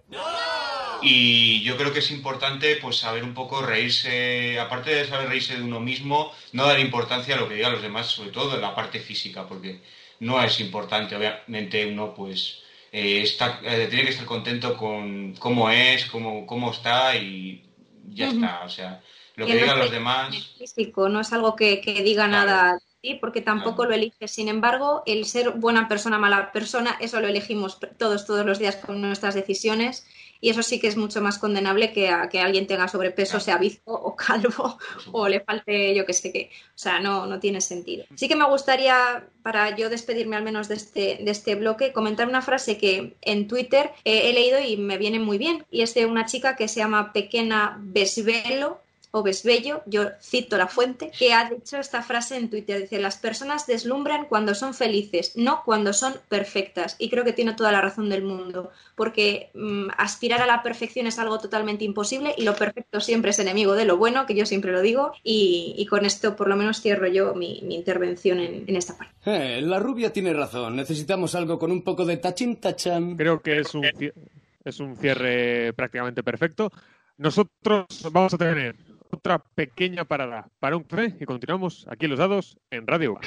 Y yo creo que es importante pues saber un poco reírse, aparte de saber reírse de uno mismo, no dar importancia a lo que digan los demás, sobre todo en la parte física, porque no es importante, obviamente uno pues eh, está, eh, tiene que estar contento con cómo es, cómo, cómo está y ya está, o sea, lo que Y digan los demás... físico, no es algo que, que diga nada de ti, porque tampoco lo eliges. Sin embargo, el ser buena persona, mala persona, eso lo elegimos todos, todos los días con nuestras decisiones. Y eso sí que es mucho más condenable que, a, que alguien tenga sobrepeso, sea bizco o calvo, o le falte yo que sé qué. O sea, no, no tiene sentido. Sí que me gustaría, para yo despedirme al menos de este, de este bloque, comentar una frase que en Twitter eh, he leído y me viene muy bien. Y es de una chica que se llama Pequena Besvelo, Obesbello, yo cito la fuente, que ha dicho esta frase en Twitter. Dice, las personas deslumbran cuando son felices, no cuando son perfectas. Y creo que tiene toda la razón del mundo, porque mm, aspirar a la perfección es algo totalmente imposible y lo perfecto siempre es enemigo de lo bueno, que yo siempre lo digo. Y, y con esto por lo menos cierro yo mi, mi intervención en, en esta parte. Eh, la rubia tiene razón. Necesitamos algo con un poco de tachín tachán. Creo que es un, es un cierre prácticamente perfecto. Nosotros vamos a tener otra pequeña parada para un café y continuamos aquí en Los Dados en Radio Uva.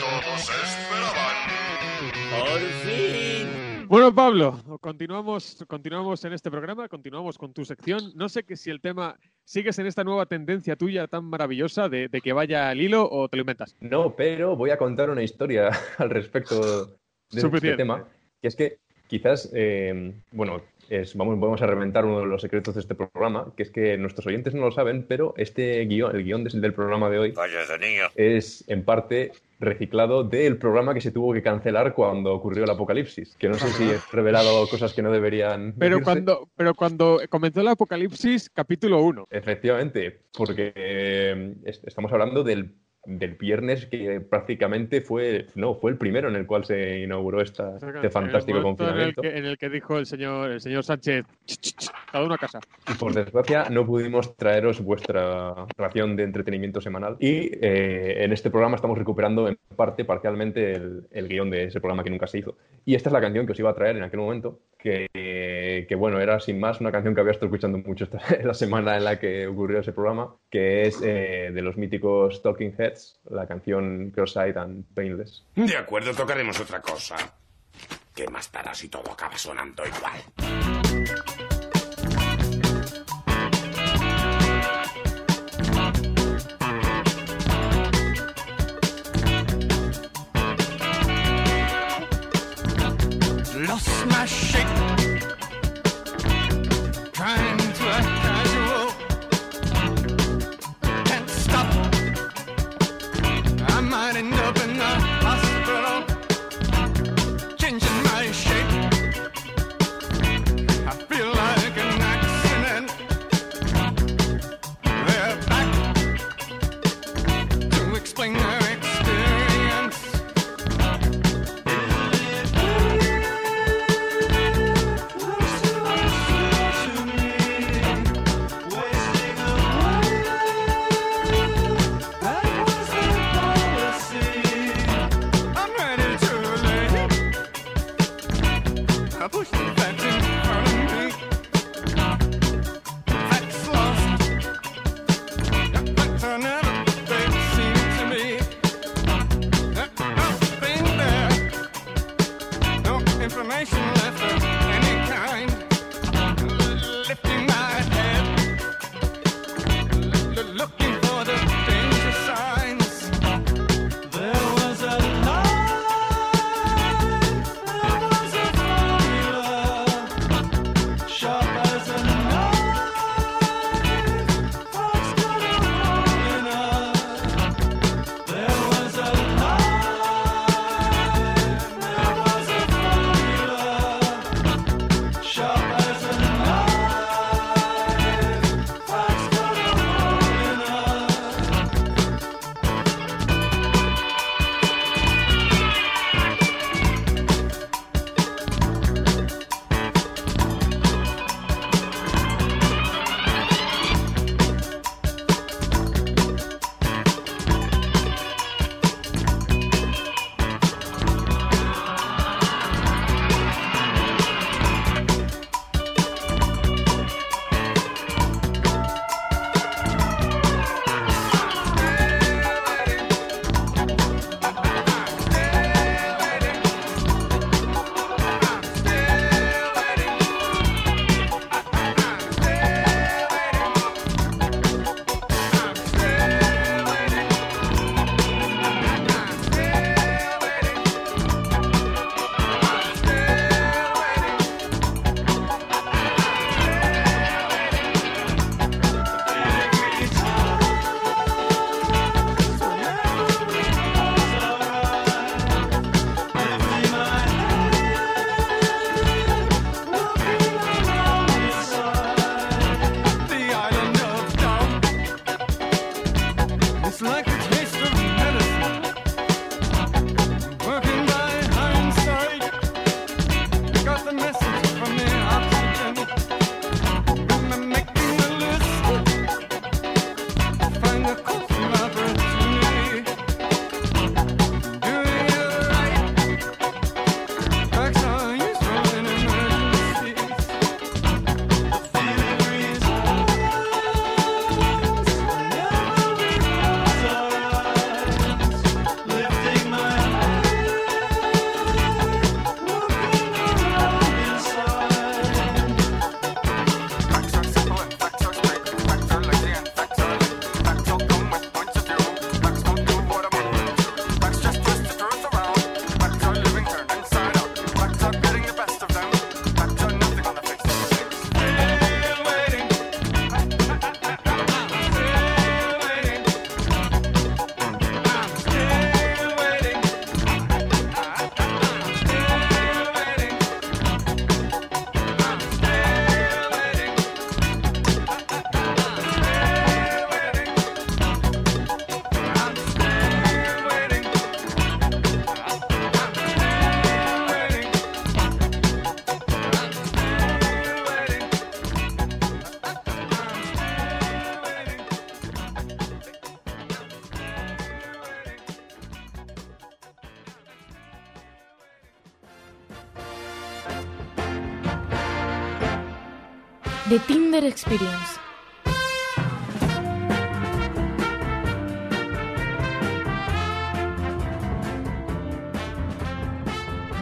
Todos esperaban. Por fin. Bueno, Pablo, continuamos, continuamos en este programa, continuamos con tu sección. No sé que si el tema sigues en esta nueva tendencia tuya tan maravillosa de, de que vaya al hilo o te lo inventas. No, pero voy a contar una historia al respecto de este tema, que es que quizás, eh, bueno, es, vamos, vamos a reventar uno de los secretos de este programa, que es que nuestros oyentes no lo saben, pero este guion, el guion del programa de hoy, es en parte reciclado del programa que se tuvo que cancelar cuando ocurrió el apocalipsis, que no sé si he revelado cosas que no deberían Pero decirse. cuando, pero cuando comenzó el apocalipsis, capítulo 1. Efectivamente, porque eh, est- estamos hablando del, del viernes que prácticamente fue, no, fue el primero en el cual se inauguró esta, este fantástico el momento en el, confinamiento. que, en el que dijo el señor, el señor Sánchez, "Ch, ch, ch, cada uno a casa. Y por desgracia no pudimos traeros vuestra ración de entretenimiento semanal. Y eh, en este programa estamos recuperando en parte, parcialmente, el, el guion de ese programa que nunca se hizo. Y esta es la canción que os iba a traer en aquel momento, que, que, bueno, era sin más una canción que había estado escuchando mucho la semana en la que ocurrió ese programa, que es eh, de los míticos Talking Heads, la canción Cross-Eyed and Painless. De acuerdo, tocaremos otra cosa. ¿Qué más dará si todo acaba sonando igual? The Tinder Experience.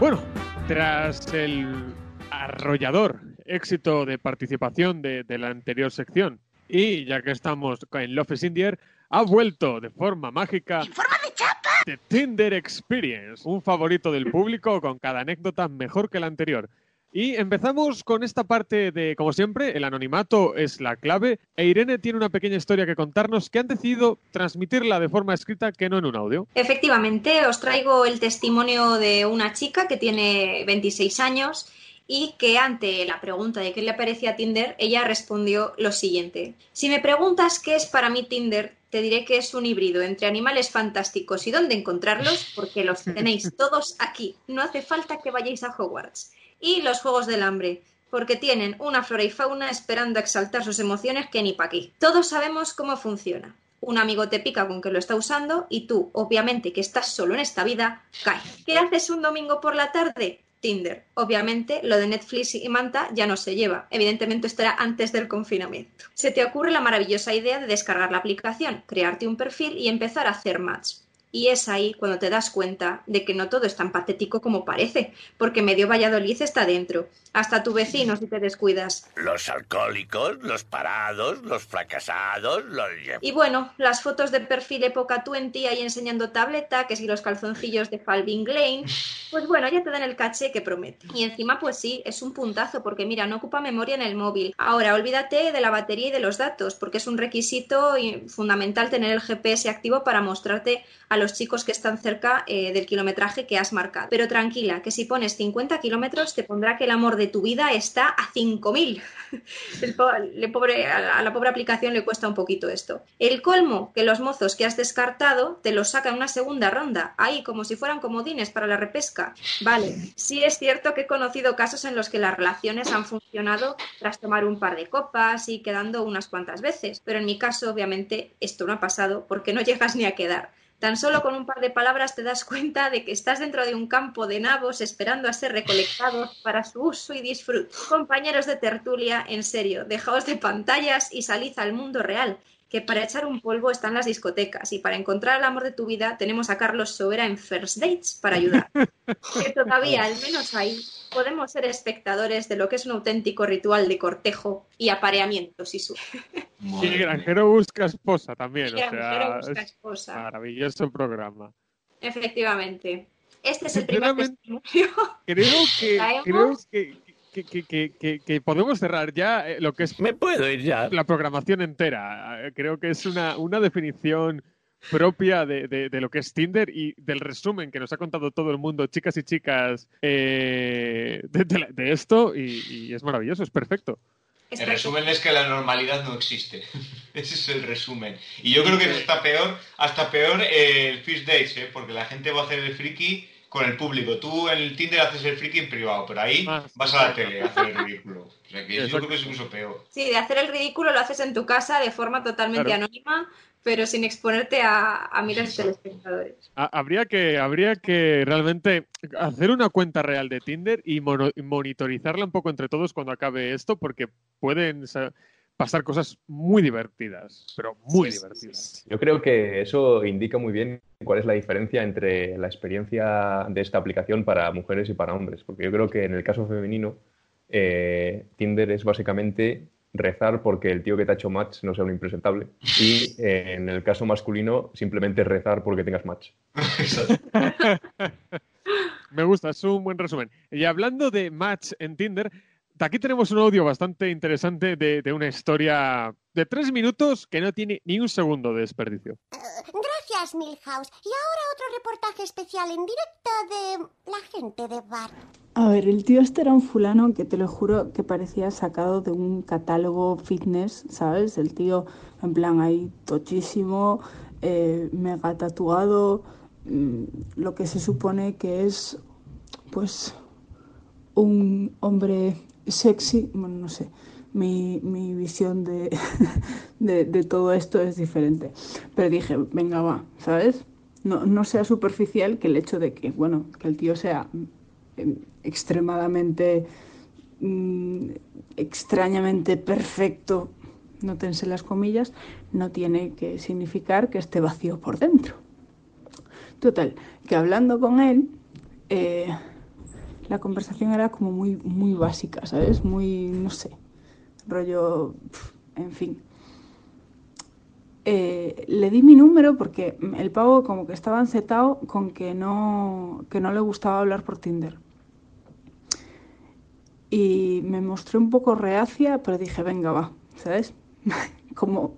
Bueno, tras el arrollador éxito de participación de, de la anterior sección y ya que estamos en Love is in the Air, ha vuelto de forma mágica ¡En forma de chapa! The Tinder Experience, un favorito del público con cada anécdota mejor que la anterior. Y empezamos con esta parte de, como siempre, el anonimato es la clave e Irene tiene una pequeña historia que contarnos que han decidido transmitirla de forma escrita que no en un audio. Efectivamente, os traigo el testimonio de una chica que tiene 26 años y que ante la pregunta de qué le parecía Tinder, ella respondió lo siguiente. Si me preguntas qué es para mí Tinder, te diré que es un híbrido entre animales fantásticos y dónde encontrarlos, porque los tenéis todos aquí. No hace falta que vayáis a Hogwarts. Y los Juegos del Hambre, porque tienen una flora y fauna esperando a exaltar sus emociones que ni pa' aquí. Todos sabemos cómo funciona. Un amigo te pica con que lo está usando y tú, obviamente que estás solo en esta vida, cae. ¿Qué haces un domingo por la tarde? Tinder. Obviamente, lo de Netflix y Manta ya no se lleva. Evidentemente, esto era antes del confinamiento. Se te ocurre la maravillosa idea de descargar la aplicación, crearte un perfil y empezar a hacer match. Y es ahí cuando te das cuenta de que no todo es tan patético como parece, porque medio Valladolid está dentro. Hasta tu vecino si te descuidas. Los alcohólicos, los parados, los fracasados, los... Y bueno, las fotos de perfil época 20 ahí enseñando tableta, que si los calzoncillos de Falvin Lane, pues bueno, ya te dan el caché que promete. Y encima, pues sí, es un puntazo, porque mira, no ocupa memoria en el móvil. Ahora, olvídate de la batería y de los datos, porque es un requisito fundamental tener el GPS activo para mostrarte a los chicos que están cerca eh, del kilometraje que has marcado. Pero tranquila, que si pones 50 kilómetros te pondrá que el amor de tu vida está a 5000. El po- a a la pobre aplicación le cuesta un poquito esto. El colmo, que los mozos que has descartado te los saca en una segunda ronda, ahí como si fueran comodines para la repesca. Vale, sí es cierto que he conocido casos en los que las relaciones han funcionado tras tomar un par de copas y quedando unas cuantas veces, pero en mi caso obviamente esto no ha pasado porque no llegas ni a quedar. Tan solo con un par de palabras te das cuenta de que estás dentro de un campo de nabos esperando a ser recolectados para su uso y disfrute. Compañeros de tertulia, en serio, dejaos de pantallas y salid al mundo real, que para echar un polvo están las discotecas y para encontrar el amor de tu vida tenemos a Carlos Sobera en First Dates para ayudar. que todavía, al menos ahí, podemos ser espectadores de lo que es un auténtico ritual de cortejo y apareamiento, si su. Y Granjero busca esposa también, o Granjero sea, busca es esposa. maravilloso programa. Efectivamente. Este es el primer testimonio. Creo que, creo que, que, que- que- podemos cerrar ya eh, lo que es Me puedo ir ya. la programación entera. Creo que es una, una definición propia de, de- de lo que es Tinder y del resumen que nos ha contado todo el mundo, chicas y chicas, eh, de, de la- de esto y, y es maravilloso, es perfecto. El resumen es que la normalidad no existe. Ese es el resumen. Y yo creo que es hasta peor, hasta peor eh, el First Dates, ¿eh? porque la gente va a hacer el friki con el público. Tú en el Tinder haces el friki en privado, pero ahí vas a la tele a hacer el ridículo. O sea que yo creo que es incluso peor. Sí, de hacer el ridículo lo haces en tu casa de forma totalmente Claro. anónima, pero sin exponerte a, a miles de telespectadores. Ha- Habría que, habría que realmente hacer una cuenta real de Tinder y mono- y monitorizarla un poco entre todos cuando acabe esto, porque pueden pasar cosas muy divertidas, pero muy divertidas. Yo creo que eso indica muy bien cuál es la diferencia entre la experiencia de esta aplicación para mujeres y para hombres. Porque yo creo que en el caso femenino, eh, Tinder es básicamente rezar porque el tío que te ha hecho match no sea un impresentable. Y eh, en el caso masculino, simplemente rezar porque tengas match. Me gusta, es un buen resumen. Y hablando de match en Tinder, aquí tenemos un audio bastante interesante de, de una historia de tres minutos que no tiene ni un segundo de desperdicio. Gracias, Milhouse. Y ahora otro reportaje especial en directo de la gente de Bart. A ver, el tío este era un fulano que te lo juro que parecía sacado de un catálogo fitness, ¿sabes? El tío en plan ahí tochísimo, eh, mega tatuado, mm, lo que se supone que es pues un hombre sexy, bueno, no sé, mi, mi visión de, de, todo esto es diferente. Pero dije, venga, va, ¿sabes? No, no sea superficial que el hecho de que, bueno, que el tío sea eh, extremadamente mm, extrañamente perfecto, nótense las comillas, no tiene que significar que esté vacío por dentro. Total, que hablando con él, eh, la conversación era como muy, muy básica, ¿sabes? Muy, no sé, rollo, en fin. Eh, le di mi número porque el pavo como que estaba encetado con que no, que no le gustaba hablar por Tinder. Y me mostré un poco reacia, pero dije, venga, va, ¿sabes? como,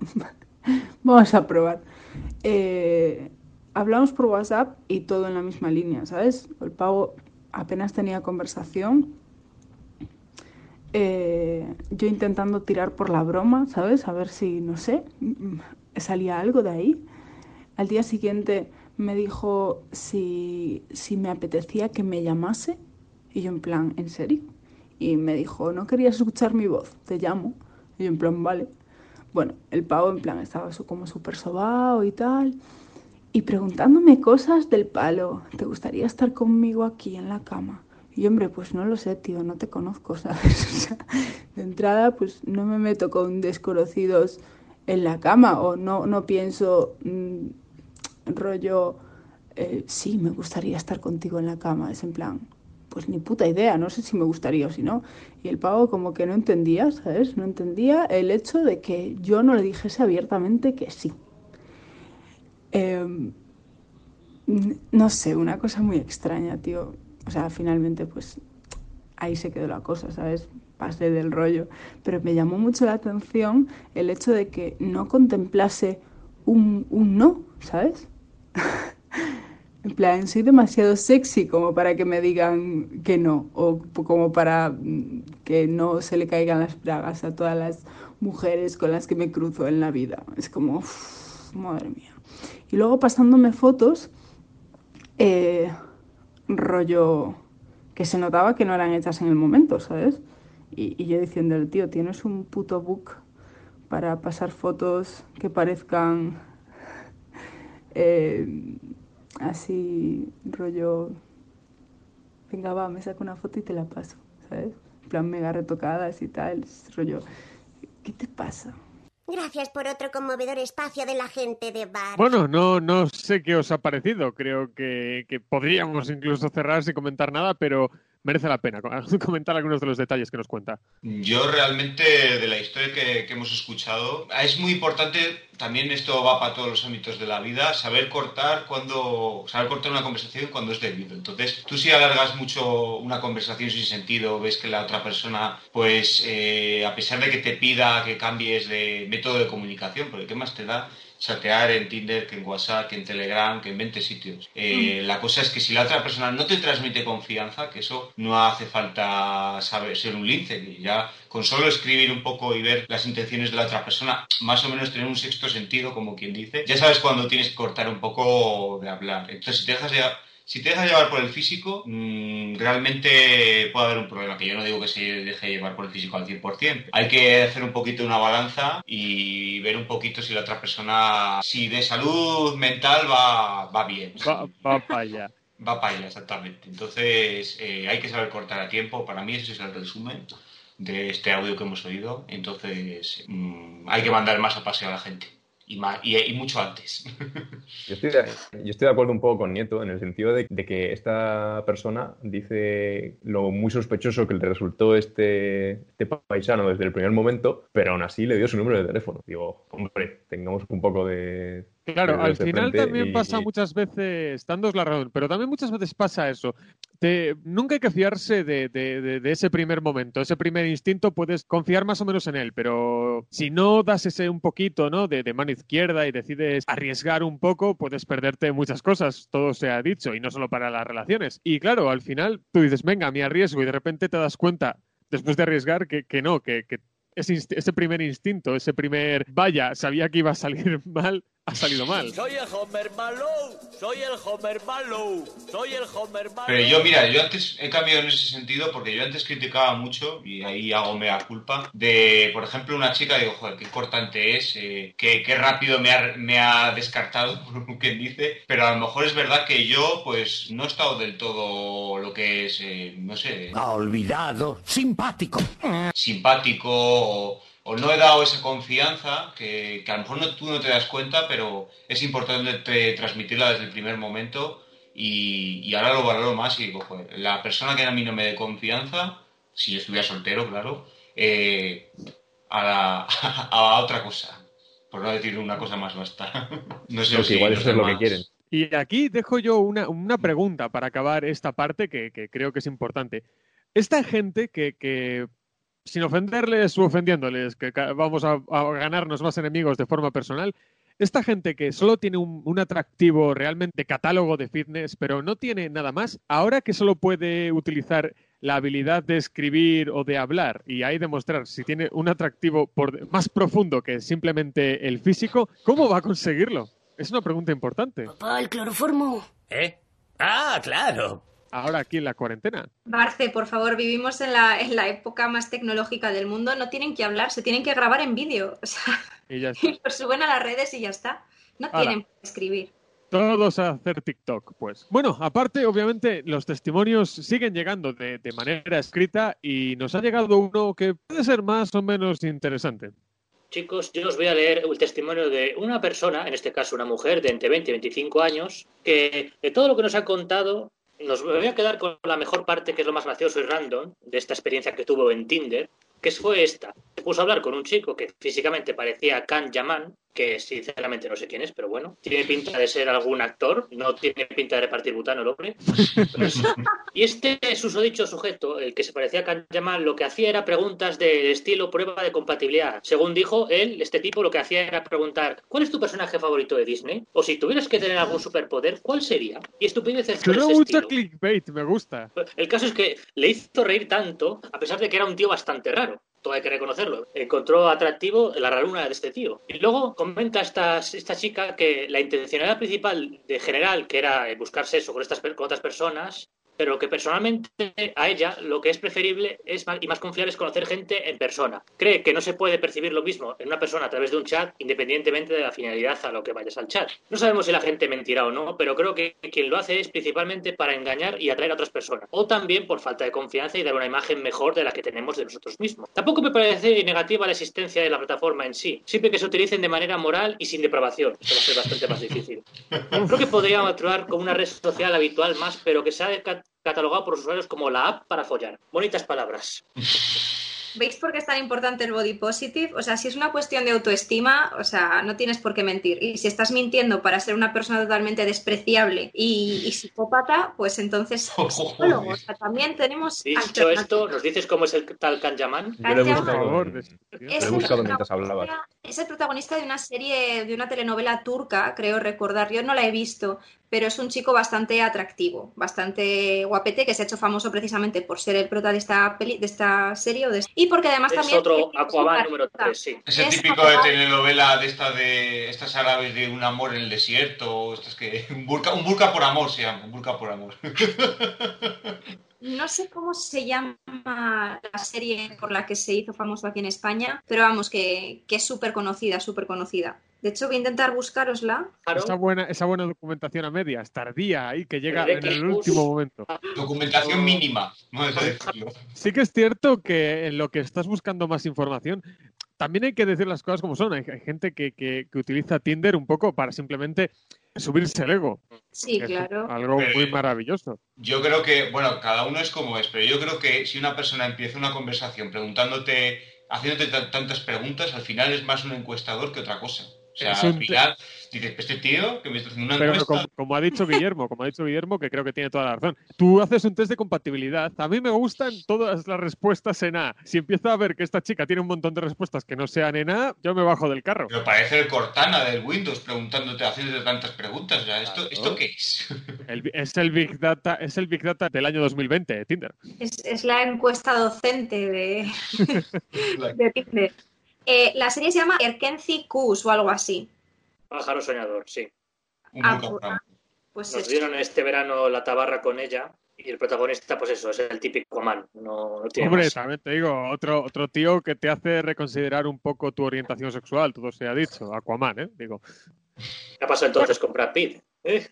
vamos a probar. Eh, hablamos por WhatsApp y todo en la misma línea, ¿sabes? El pavo apenas tenía conversación. Eh, yo intentando tirar por la broma, ¿sabes? A ver si, no sé, salía algo de ahí. Al día siguiente me dijo si, si me apetecía que me llamase. Y yo en plan, ¿en serio? Y me dijo, ¿no querías escuchar mi voz? Te llamo. Y yo en plan, vale. Bueno, el pavo en plan estaba como súper sobao y tal. Y preguntándome cosas del palo. ¿Te gustaría estar conmigo aquí en la cama? Y hombre, pues no lo sé, tío, no te conozco, ¿sabes? O sea, de entrada, pues no me meto con desconocidos en la cama o no, no pienso mm, rollo, eh, sí, me gustaría estar contigo en la cama. Es en plan, pues ni puta idea, no sé si me gustaría o si no. Y el pavo como que no entendía, ¿sabes? No entendía el hecho de que yo no le dijese abiertamente que sí. Em, no sé, una cosa muy extraña, tío. O sea, finalmente, pues ahí se quedó la cosa, ¿sabes? Pasé del rollo. Pero me llamó mucho la atención el hecho de que no contemplase un, un no, ¿sabes? En plan, soy demasiado sexy como para que me digan que no, o como para mm, que no se le caigan las bragas a todas las mujeres con las que me cruzo en la vida. Es como, uf, madre mía. Y luego pasándome fotos, eh, rollo que se notaba que no eran hechas en el momento, ¿sabes? Y, yo diciéndole, tío, tienes un puto book para pasar fotos que parezcan eh, así, rollo, venga, va, me saco una foto y te la paso, ¿sabes? En plan mega retocadas y tal, rollo, ¿qué te pasa? Gracias por otro conmovedor espacio de la gente de bar. Bueno, no, no sé qué os ha parecido. Creo que, que podríamos incluso cerrar sin comentar nada, pero merece la pena co- comentar algunos de los detalles que nos cuenta. Yo realmente, de la historia que, que hemos escuchado, es muy importante, también esto va para todos los ámbitos de la vida, saber cortar cuando, saber cortar una conversación cuando es debido. Entonces, tú si alargas mucho una conversación sin sentido, ves que la otra persona, pues, eh, a pesar de que te pida que cambies de método de comunicación, porque ¿qué más te da? Chatear en Tinder, que en WhatsApp, que en Telegram, que en 20 sitios. Eh, La cosa es que si la otra persona no te transmite confianza, que eso no hace falta saber ser un lince, que ya con solo escribir un poco y ver las intenciones de la otra persona, más o menos tener un sexto sentido, como quien dice, ya sabes cuando tienes que cortar un poco de hablar. Entonces, si te dejas llevar, si te dejas llevar por el físico, mm, realmente puede haber un problema, que yo no digo que se deje llevar por el físico al 100%. Hay que hacer un poquito una balanza y ver un poquito si la otra persona, si de salud mental va, va bien. Va, va para allá. Va para allá, exactamente. Entonces, eh, hay que saber cortar a tiempo. Para mí ese es el resumen de este audio que hemos oído. Entonces, mm, hay que mandar más a paseo a la gente. Y, ma- y, y mucho antes. Yo estoy, de, yo estoy de acuerdo un poco con Nieto en el sentido de, de que esta persona dice lo muy sospechoso que le resultó este, este paisano desde el primer momento, pero aún así le dio su número de teléfono. Digo, hombre, tengamos un poco de... Claro, al final también y- pasa muchas veces, dando la razón, pero también muchas veces pasa eso. Nunca hay que fiarse de, ese primer momento, ese primer instinto, puedes confiar más o menos en él, pero si no das ese un poquito ¿no? de, mano izquierda y decides arriesgar un poco, puedes perderte muchas cosas, todo se ha dicho, y no solo para las relaciones. Y claro, al final tú dices, venga, me arriesgo, y de repente te das cuenta, después de arriesgar, que, no, que, ese, ese primer instinto, ese primer, vaya, sabía que iba a salir mal, ha salido mal. Soy el Homer Malou, soy el Homer Malou, soy el Homer Malou. Pero yo, mira, yo antes he cambiado en ese sentido porque yo antes criticaba mucho, y ahí hago mea culpa, de, por ejemplo, una chica, digo, joder, qué cortante es, eh, qué, qué rápido me ha, me ha descartado, por quien dice, pero a lo mejor es verdad que yo, pues, no he estado del todo lo que es, eh, no sé, Ha olvidado. Simpático. simpático o, o no he dado esa confianza que, que a lo mejor no, tú no te das cuenta, pero es importante te- transmitirla desde el primer momento y, y ahora lo valoro más y digo, joder, la persona que a mí no me dé confianza, si yo estuviera soltero, claro, eh, a, la- a otra cosa, por no decir una cosa más basta. No sé Pues si igual eso es lo que quieren. Y aquí dejo yo una, una pregunta para acabar esta parte que, que creo que es importante. Esta gente que, que, sin ofenderles u ofendiéndoles, que vamos a, a ganarnos más enemigos de forma personal, esta gente que solo tiene un, un atractivo realmente catálogo de fitness, pero no tiene nada más, ahora que solo puede utilizar la habilidad de escribir o de hablar y ahí demostrar si tiene un atractivo por, más profundo que simplemente el físico, ¿cómo va a conseguirlo? Es una pregunta importante. Papá, el cloroformo. ¿Eh? Ah, claro. Ahora aquí en la cuarentena. Barce, por favor, vivimos en la, en la época más tecnológica del mundo. No tienen que hablar, se tienen que grabar en vídeo. O sea, Y ya está. y lo suben a las redes y ya está. No Hala. tienen que escribir. Todos a hacer TikTok, pues. Bueno, aparte, obviamente, los testimonios siguen llegando de, de manera escrita y nos ha llegado uno que puede ser más o menos interesante. Chicos, yo os voy a leer el testimonio de una persona, en este caso una mujer de entre 20 y 25 años, que de todo lo que nos ha contado, nos voy a quedar con la mejor parte, que es lo más gracioso y random, de esta experiencia que tuvo en Tinder, que fue esta. Se puso a hablar con un chico que físicamente parecía Khan Yaman, que sinceramente no sé quién es, pero bueno, tiene pinta de ser algún actor, no tiene pinta de repartir butano el hombre. Y este susodicho sujeto, el que se parecía a Khan Yaman, lo que hacía era preguntas del estilo prueba de compatibilidad. Según dijo él, este tipo lo que hacía era preguntar ¿cuál es tu personaje favorito de Disney? O si tuvieras que tener algún superpoder, ¿cuál sería? Y estupideces ese mucho estilo. clickbait, me gusta. El caso es que le hizo reír tanto, a pesar de que era un tío bastante raro. Todo hay que reconocerlo. Encontró atractivo la raruna de este tío. Y luego comenta esta, esta chica que la intencionalidad principal de general, que era eh, buscar sexo con, estas, con otras personas, pero que personalmente a ella lo que es preferible es más, y más confiable es conocer gente en persona. Cree que no se puede percibir lo mismo en una persona a través de un chat independientemente de la finalidad a lo que vayas al chat. No sabemos si la gente mentirá o no, pero creo que quien lo hace es principalmente para engañar y atraer a otras personas. O también por falta de confianza y dar una imagen mejor de la que tenemos de nosotros mismos. Tampoco me parece negativa la existencia de la plataforma en sí, siempre que se utilicen de manera moral y sin depravación. Esto va a ser bastante más difícil. Creo que podría actuar como una red social habitual más, pero que se ha ca- catalogado por los usuarios como la app para follar. Bonitas palabras. ¿Veis por qué es tan importante el body positive? O sea, si es una cuestión de autoestima, o sea, no tienes por qué mentir. Y si estás mintiendo para ser una persona totalmente despreciable y, y psicópata, pues entonces psicólogo. O sea, también tenemos Dicho esto, ¿nos dices cómo es el tal Kanjaman? Yo lo he Por buscado. Es el protagonista de una serie, de una telenovela turca, creo recordar. Yo no la he visto, pero es un chico bastante atractivo, bastante guapete, que se ha hecho famoso precisamente por ser el prota de esta, peli, de esta serie. O de... Y porque además Es también... otro Aquaman número 3, sí. Es el Es típico de telenovela de esta de estas árabes de un amor en el desierto, estas que un burka, un burka por amor se llama, un burka por amor. No sé cómo se llama la serie por la que se hizo famoso aquí en España, pero vamos, que, que es súper conocida, súper conocida. De hecho, voy a intentar buscarosla. Esa buena, esa buena documentación a medias, tardía ahí, que llega en el último momento. Documentación mínima, vamos a decirlo. Sí que es cierto que en lo que estás buscando más información, también hay que decir las cosas como son. Hay, hay gente que, que- que utiliza Tinder un poco para simplemente subirse el ego. Sí, Es claro. Algo Pero- muy maravilloso. Yo creo que, bueno, cada uno es como es, pero yo creo que si una persona empieza una conversación preguntándote, haciéndote ta- tantas preguntas, al final es más un encuestador que otra cosa. O sea, Es al final dices, este tío que me está haciendo una Pero encuesta... como, como ha dicho Guillermo, como ha dicho Guillermo, que creo que tiene toda la razón. Tú haces un test de compatibilidad. A mí me gustan todas las respuestas en A. Si empiezo a ver que esta chica tiene un montón de respuestas que no sean en A, yo me bajo del carro. Pero parece el Cortana del Windows preguntándote, haciéndote tantas preguntas. O sea, ¿esto, ¿esto qué es? El- es el Big Data, es el Big Data del año 2020, de Tinder. Es, es la encuesta docente de, de Tinder. Eh, la serie se llama Erkenzi Kus o algo así. Pájaro soñador, sí. Ah, trampa. Pues Nos dieron este verano la tabarra con ella y el protagonista, pues eso, es el típico man. No, no tiene Hombre, más. también te digo, otro, otro tío que te hace reconsiderar un poco tu orientación sexual, todo se ha dicho, Aquaman, ¿eh? Digo, ¿Qué ha pasado entonces con Brad Pitt? ¿Eh?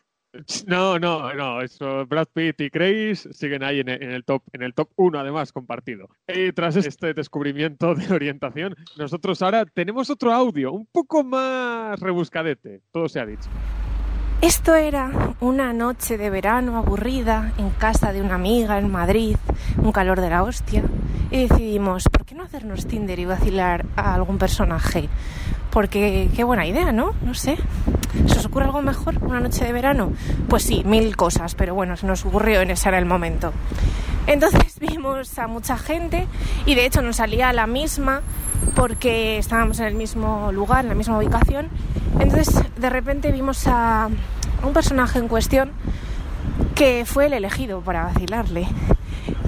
No, no, no, eso, Brad Pitt y Grace siguen ahí en el, en el top, en el top 1 además compartido. Y tras este descubrimiento de orientación, nosotros ahora tenemos otro audio, un poco más rebuscadete, todo se ha dicho. Esto era una noche de verano aburrida en casa de una amiga en Madrid, un calor de la hostia, y decidimos, ¿por qué no hacernos Tinder y vacilar a algún personaje? Porque qué buena idea, ¿no? No sé. ¿Se os ocurre algo mejor? ¿Una noche de verano? Pues sí, mil cosas, pero bueno, se nos ocurrió en ese era el momento. Entonces vimos a mucha gente y de hecho nos salía la misma porque estábamos en el mismo lugar, en la misma ubicación. Entonces de repente vimos a un personaje en cuestión que fue el elegido para vacilarle.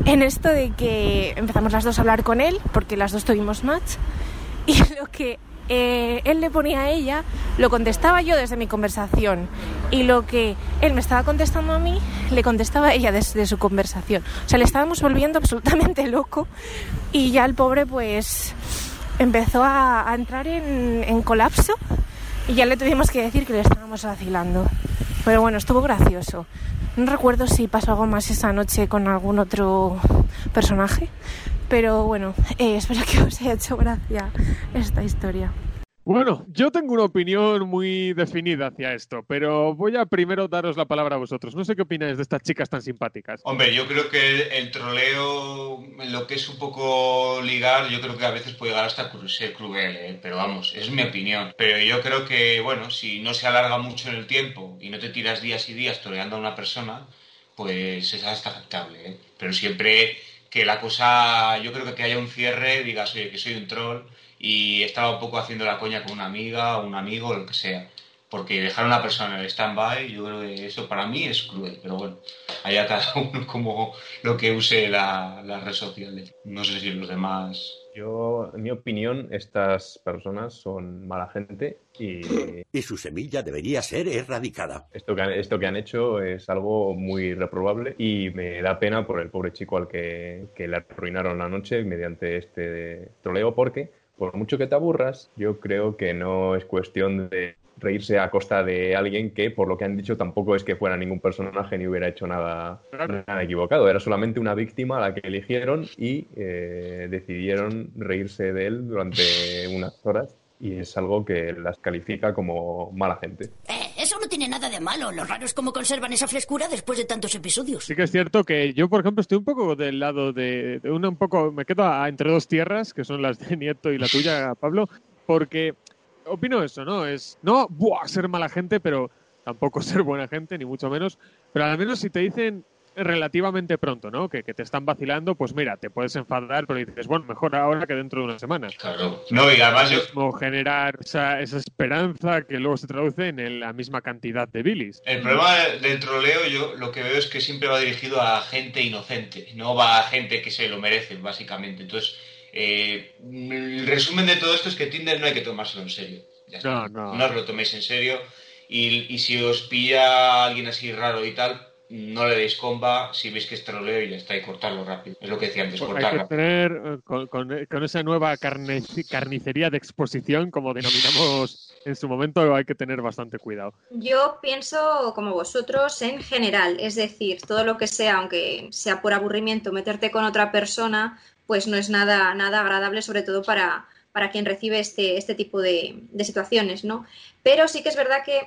En esto de que empezamos las dos a hablar con él, porque las dos tuvimos match, y lo que eh, él le ponía a ella, lo contestaba yo desde mi conversación. Y lo que él me estaba contestando a mí, le contestaba ella desde su conversación. O sea, le estábamos volviendo absolutamente loco. Y ya el pobre, pues, empezó a, entrar en, en colapso. Y ya le tuvimos que decir que le estábamos vacilando. Pero bueno, estuvo gracioso. No recuerdo si pasó algo más esa noche con algún otro personaje. Pero bueno, eh, espero que os haya hecho gracia esta historia. Bueno, yo tengo una opinión muy definida hacia esto, pero voy a primero daros la palabra a vosotros. No sé qué opináis de estas chicas tan simpáticas. Hombre, yo creo que el, troleo, lo que es un poco ligar, yo creo que a veces puede llegar hasta ser cruel, ¿eh? pero vamos, es mi opinión. Pero yo creo que, bueno, si no se alarga mucho en el tiempo y no te tiras días y días troleando a una persona, pues es hasta aceptable. ¿eh? Pero siempre que la cosa, yo creo que que haya un cierre, digas, que soy un troll y estaba un poco haciendo la coña con una amiga o un amigo o lo que sea. Porque dejar a una persona en el stand-by, yo creo que eso para mí es cruel, pero bueno, allá cada uno como lo que use la, la red social. No sé si los demás... Yo, en mi opinión, estas personas son mala gente y... Y su semilla debería ser erradicada. Esto que, han, esto que han hecho es algo muy reprobable y me da pena por el pobre chico al que, que le arruinaron la noche mediante este troleo porque, por mucho que te aburras, yo creo que no es cuestión de reírse a costa de alguien que, por lo que han dicho, tampoco es que fuera ningún personaje ni hubiera hecho nada, equivocado. Era solamente una víctima a la que eligieron y eh, decidieron reírse de él durante unas horas y es algo que las califica como mala gente. Eh, eso no tiene nada de malo. Lo raro es cómo conservan esa frescura después de tantos episodios. Sí que es cierto que yo, por ejemplo, estoy un poco del lado de, de una un poco, me quedo a- entre dos tierras, que son las de Nieto y la tuya, Pablo, porque opino eso, ¿no? Es no buah, ser mala gente, pero tampoco ser buena gente, ni mucho menos. Pero al menos si te dicen relativamente pronto, ¿no? Que, que te están vacilando, pues mira, te puedes enfadar, pero dices, bueno, mejor ahora que dentro de una semana. Claro. No, y además yo... Como generar esa, esa esperanza que luego se traduce en el- la misma cantidad de bilis. El problema del troleo yo lo que veo es que siempre va dirigido a gente inocente, no va a gente que se lo merece, básicamente. Entonces, eh, el resumen de todo esto es que Tinder no hay que tomárselo en serio. Ya está. No, no. No os lo toméis en serio y, y si os pilla alguien así raro y tal, no le deis comba si veis que es troleo y ya está, y cortarlo rápido. Es lo que decía antes, Pues hay que tener, eh, con, con- con esa nueva carne- carnicería de exposición, como denominamos en su momento, hay que tener bastante cuidado. Yo pienso como vosotros en general, es decir, todo lo que sea, aunque sea por aburrimiento, meterte con otra persona, pues no es nada, nada agradable, sobre todo para, para quien recibe este, este tipo de, de situaciones, ¿no? Pero sí que es verdad que,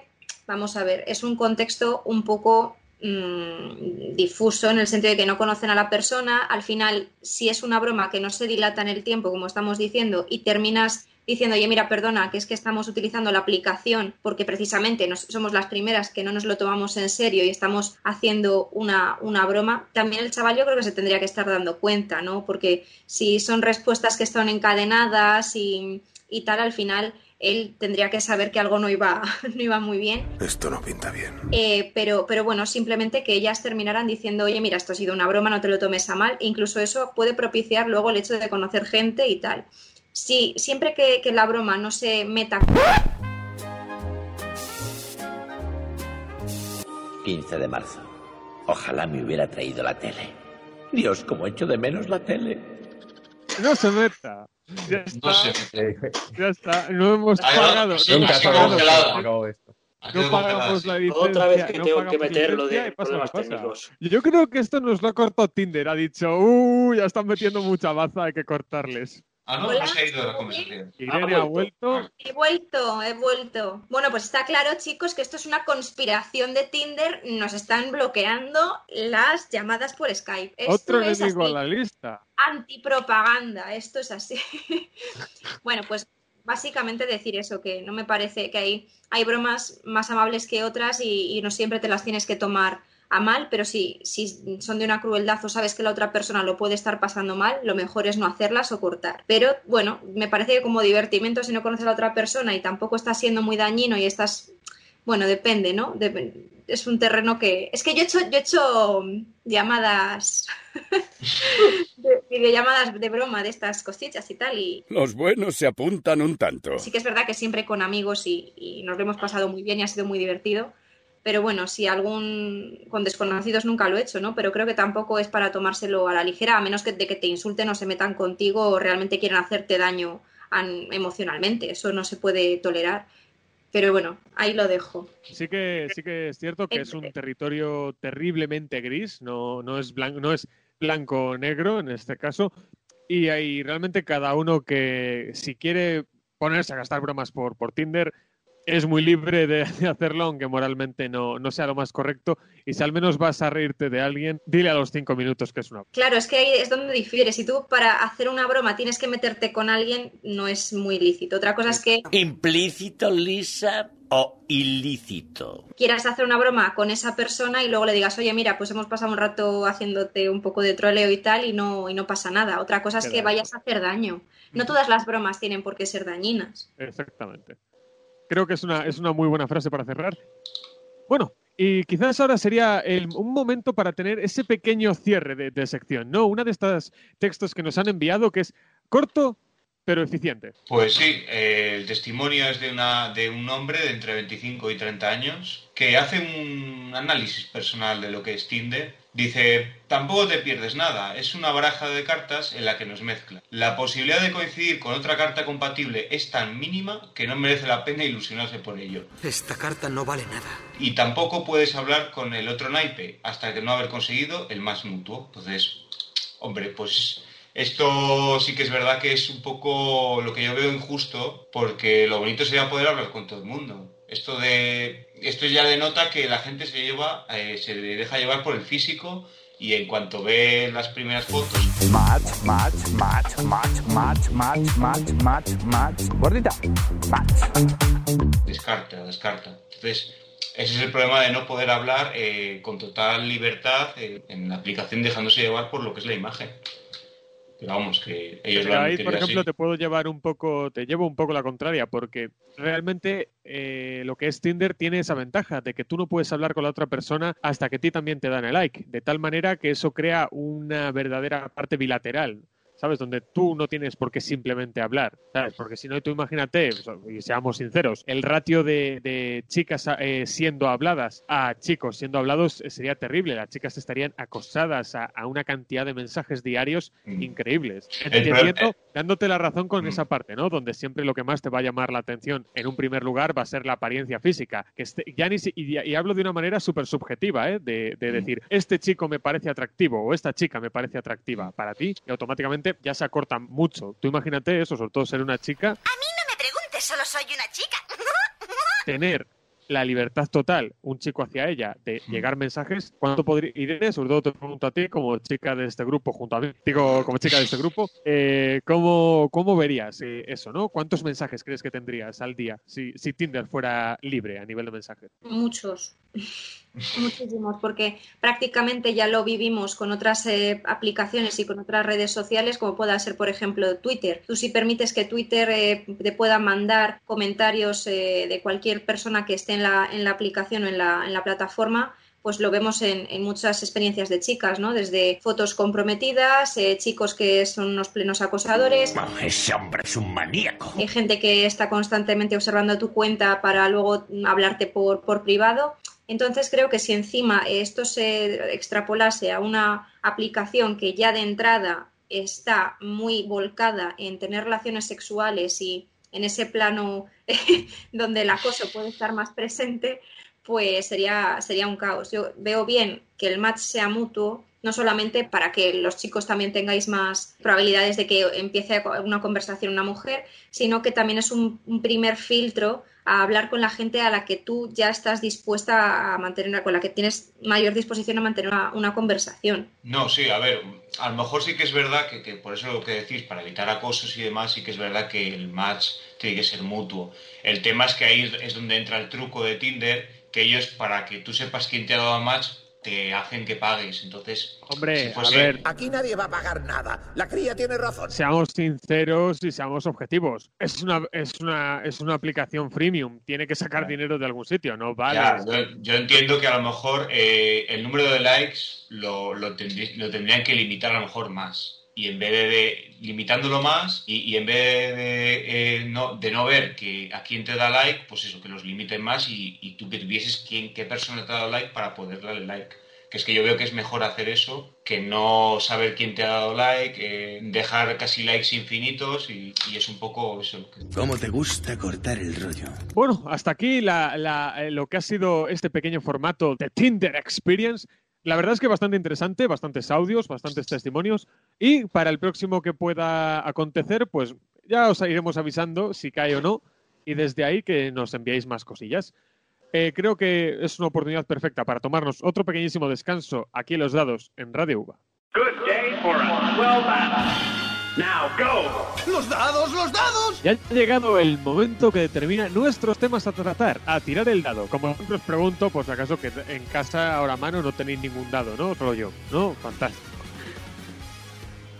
vamos a ver, es un contexto un poco mm, difuso en el sentido de que no conocen a la persona. Al final, si es una broma que no se dilata en el tiempo, como estamos diciendo, y terminas diciendo, oye, mira, perdona, que es que estamos utilizando la aplicación porque precisamente nos- somos las primeras que no nos lo tomamos en serio y estamos haciendo una, una broma, también el chaval yo creo que se tendría que estar dando cuenta, ¿no? Porque si son respuestas que están encadenadas y, y tal, al final él tendría que saber que algo no iba, no iba muy bien. Esto no pinta bien. Eh, pero, pero bueno, simplemente que ellas terminaran diciendo, oye, mira, esto ha sido una broma, no te lo tomes a mal. E incluso eso puede propiciar luego el hecho de conocer gente y tal. Sí, siempre que, que la broma no se meta 15 de marzo. Ojalá me hubiera traído la tele. Dios, cómo echo de menos la tele. No se meta. Ya está. No sé. Ya está. No hemos Ay, pagado. sí, no sido pagado. No pagamos la licencia. Otra vez que no tengo que pagamos meter lo licencia de problemas técnicos. Yo creo que esto nos lo ha cortado Tinder. Ha dicho, uh, ya están metiendo mucha baza, hay que cortarles. Ah, no, Hola. no se ha ido la conversación. Irene ha vuelto. He vuelto, he vuelto. Bueno, pues está claro, chicos, que esto es una conspiración de Tinder. Nos están bloqueando las llamadas por Skype. Esto Otro es enemigo así. a la lista. Antipropaganda, esto es así. bueno, pues básicamente decir eso, que no me parece que hay, hay bromas más amables que otras y, y no siempre te las tienes que tomar a mal, pero si, si son de una crueldad o sabes que la otra persona lo puede estar pasando mal, lo mejor es no hacerlas o cortar. Pero bueno, me parece que como divertimento, si no conoces a la otra persona y tampoco estás siendo muy dañino y estás, bueno, depende, ¿no? Dep- es un terreno que... Es que yo he hecho, yo he hecho llamadas, de- videollamadas de broma de estas cositas y tal, y Los buenos se apuntan un tanto. sí que es verdad que siempre con amigos y, y nos lo hemos pasado muy bien y ha sido muy divertido. Pero bueno, si algún con desconocidos nunca lo he hecho, ¿no? Pero creo que tampoco es para tomárselo a la ligera, a menos que de que te insulten o se metan contigo o realmente quieran hacerte daño an- emocionalmente. Eso no se puede tolerar. Pero bueno, ahí lo dejo. Sí que, sí que es cierto que es un territorio terriblemente gris, no, no es blanco, no es blanco negro en este caso. Y hay realmente cada uno que si quiere ponerse a gastar bromas por, por Tinder, es muy libre de, de hacerlo, aunque moralmente no, no sea lo más correcto. Y si al menos vas a reírte de alguien, dile a los cinco minutos que es una. Claro, es que ahí es donde difiere. Si tú para hacer una broma tienes que meterte con alguien, no es muy lícito. Otra cosa es que ¿Implícito, Lisa, o ilícito? quieras hacer una broma con esa persona y luego le digas, oye, mira, pues hemos pasado un rato haciéndote un poco de troleo y tal y no, y no pasa nada. Otra cosa es que vayas a hacer daño. No todas las bromas tienen por qué ser dañinas. Exactamente. Creo que es una, es una muy buena frase para cerrar. Bueno, y quizás ahora sería el- un momento para tener ese pequeño cierre de, sección, ¿no? Una de estos textos que nos han enviado que es corto pero eficiente. Pues sí, eh, el testimonio es de, una, de un hombre de entre 25 y 30 años que hace un análisis personal de lo que es Tinder. Dice, tampoco te pierdes nada, es una baraja de cartas en la que nos mezcla. La posibilidad de coincidir con otra carta compatible es tan mínima que no merece la pena ilusionarse por ello. Esta carta no vale nada. Y tampoco puedes hablar con el otro naipe hasta que no haber conseguido el más mutuo. Entonces, hombre, pues esto sí que es verdad que es un poco lo que yo veo injusto, porque lo bonito sería poder hablar con todo el mundo. Esto de esto ya denota que la gente se lleva, eh, se deja llevar por el físico y en cuanto ve las primeras fotos. Match, match, match, match, match, match, match, match, match. Gordita, match. descarta, descarta. Entonces, ese es el problema de no poder hablar eh, con total libertad eh, en la aplicación dejándose llevar por lo que es la imagen. Pero vamos, que ellos lo Pero han ahí, por ejemplo, así. te puedo llevar un poco, te llevo un poco la contraria, porque realmente eh, lo que es Tinder tiene esa ventaja de que tú no puedes hablar con la otra persona hasta que a ti también te dan el like, de tal manera que eso crea una verdadera parte bilateral. ¿Sabes? Donde tú no tienes por qué simplemente hablar, ¿sabes? Porque si no, tú imagínate, y seamos sinceros, el ratio de, de chicas eh, siendo habladas a chicos siendo hablados eh, sería terrible. Las chicas estarían acosadas a, a una cantidad de mensajes diarios increíbles. El pro- Entendiendo, dándote la razón con esa parte, ¿no? Donde siempre lo que más te va a llamar la atención en un primer lugar va a ser la apariencia física. Que esté- ya ni si- y, y hablo de una manera súper subjetiva, ¿eh? De, de decir, este chico me parece atractivo o esta chica me parece atractiva para ti y automáticamente ya se acorta mucho. Tú imagínate eso, sobre todo ser una chica, No me preguntes, solo soy una chica. tener la libertad total, un chico hacia ella, de llegar mensajes, ¿cuánto podría Irene, sobre todo te pregunto a ti, como chica de este grupo, junto a mí, digo, como chica de este grupo, eh, ¿cómo, ¿cómo verías eh, eso, no? ¿Cuántos mensajes crees que tendrías al día si, si Tinder fuera libre a nivel de mensajes? Muchos, muchísimos, porque prácticamente ya lo vivimos con otras eh, aplicaciones y con otras redes sociales, como pueda ser, por ejemplo, Twitter. Tú si permites que Twitter eh, te pueda mandar comentarios eh, de cualquier persona que esté en la, en la aplicación o en la, en la plataforma, pues lo vemos en, en muchas experiencias de chicas, ¿no? Desde fotos comprometidas, eh, chicos que son unos plenos acosadores, Ese hombre es un maníaco. hay gente que está constantemente observando tu cuenta para luego hablarte por, por privado. Entonces creo que si encima esto se extrapolase a una aplicación que ya de entrada está muy volcada en tener relaciones sexuales y en ese plano donde el acoso puede estar más presente, pues sería, sería un caos. Yo veo bien que el match sea mutuo, no solamente para que los chicos también tengáis más probabilidades de que empiece una conversación una mujer, sino que también es un, un primer filtro a hablar con la gente a la que tú ya estás dispuesta a mantener, con la que tienes mayor disposición a mantener una, una conversación. No, sí, a ver, a lo mejor sí que es verdad que, que por eso lo que decís, para evitar acosos y demás, sí que es verdad que el match tiene que ser mutuo. El tema es que ahí es- es donde entra el truco de Tinder, que ellos, para que tú sepas quién te ha dado match, te hacen que pagues. Entonces, Hombre, si fuese- a ver, Aquí nadie va a pagar nada. La cría tiene razón. seamos sinceros y seamos objetivos. Es una, es una, es una aplicación freemium. Tiene que sacar dinero de algún sitio, no vale. Ya, yo, yo entiendo que a lo mejor eh, el número de likes lo, lo, tendrí- lo tendrían que limitar a lo mejor más. Y en vez de, de- limitándolo más y, y en vez de, eh, no, de no ver que a quién te da like, pues eso, que los limiten más y, y tú que tuvieses quién, qué persona te ha dado like para poder darle like. Que es que yo veo que es mejor hacer eso que no saber quién te ha dado like, eh, dejar casi likes infinitos y, y es un poco eso. lo que- ¿Cómo te gusta cortar el rollo? Bueno, hasta aquí la- la- eh, lo que ha sido este pequeño formato de Tinder Experience. La verdad es que bastante interesante, bastantes audios, bastantes testimonios. Y para el próximo que pueda acontecer, pues ya os iremos avisando si cae o no. Y desde ahí que nos enviéis más cosillas. Eh, creo que es una oportunidad perfecta para tomarnos otro pequeñísimo descanso aquí en los dados en Radio UVA. Good day for. Now go. ¡Los dados, los dados! Ya ha llegado el momento que determina nuestros temas a tratar, a tirar el dado. Como siempre os pregunto, pues acaso que en casa ahora a mano no tenéis ningún dado, ¿no? Solo yo, ¿no? Fantástico.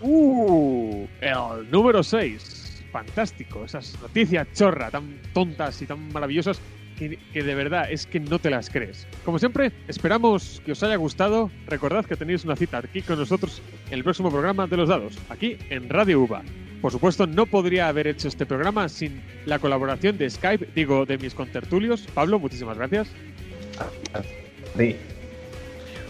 ¡Uh! El número 6. Fantástico. Esas noticias chorra, tan tontas y tan maravillosas que, que de verdad es que no te las crees. Como siempre, esperamos que os haya gustado. Recordad que tenéis una cita aquí con nosotros en el próximo programa de los dados, aquí en Radio UVA. Por supuesto, no podría haber hecho este programa sin la colaboración de Skype, digo, de mis contertulios. Pablo, muchísimas gracias. Sí.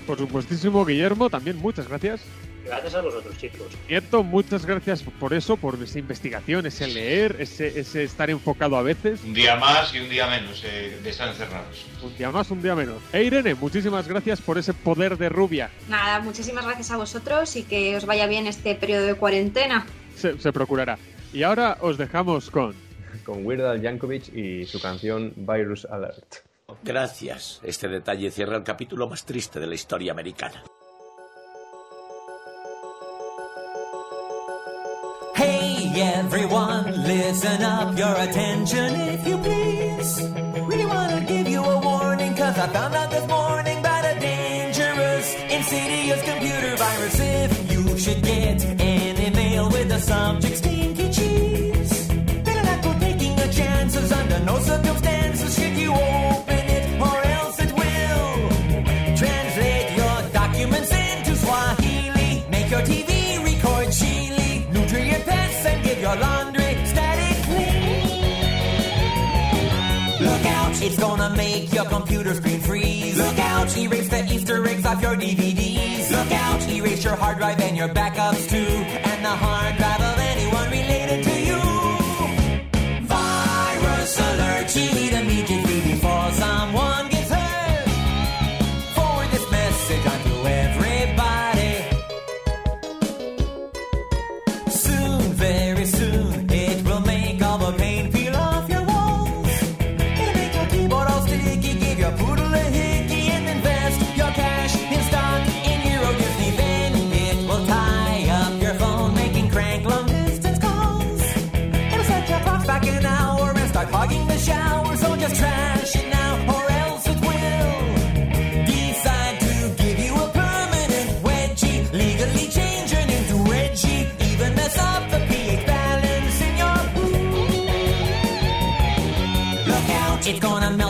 Por supuestísimo, Guillermo, también muchas gracias. Gracias a vosotros, chicos. Nieto, muchas gracias por eso, por esa investigación, ese leer, ese, ese estar enfocado a veces. Un día más y un día menos eh, de estar encerrados. Un día más, un día menos. E Irene, muchísimas gracias por ese poder de rubia. Nada, muchísimas gracias a vosotros y que os vaya bien este periodo de cuarentena. Se, se procurará. Y ahora os dejamos con... Con Weird Al Yankovic y su canción Virus Alert. Gracias. Este detalle cierra el capítulo más triste de la historia americana. Everyone, listen up, your attention if you please. Really wanna give you a warning, cause I found out this morning about a dangerous, insidious computer virus. If you should get an email with the subject stinky cheese, better not go taking a chances under no circumstances your computer screen freeze. Look out, erase the Easter eggs off your DVDs. Look out, erase your hard drive and your backups too, and the hard drive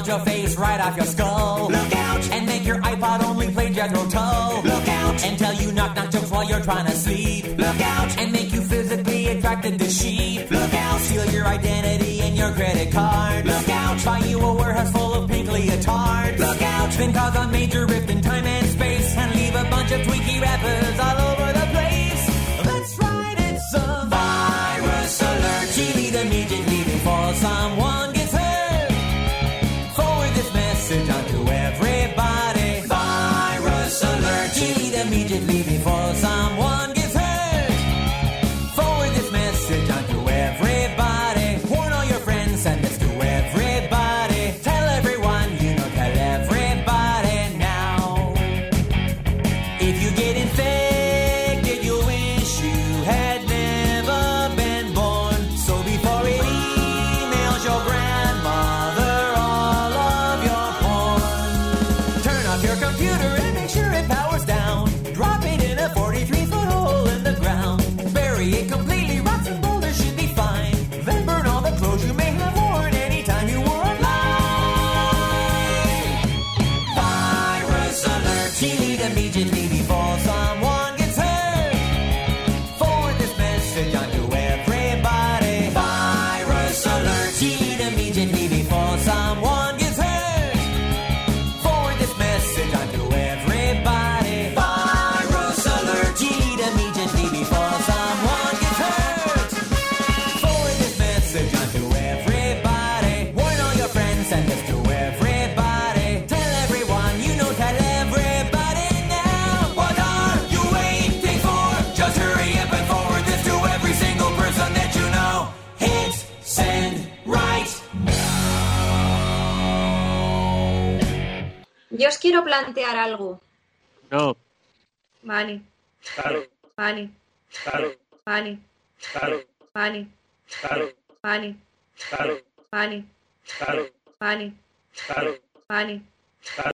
your face right off your skull. Look out! And make your iPod only play Jethro Tull. Look out! And tell you knock knock jokes while you're trying to sleep. Look out! And make you physically attracted to sheep. Look out! Steal your identity and your credit card. Look out! Buy you a warehouse full of pink leotards. Look out! Then cause a major rift in time and space and leave a bunch of tweaks quiero plantear algo. No. Vale. Claro. Vale. Claro. Vale. Claro. Vale. Vale. Vale. Vale. Vale.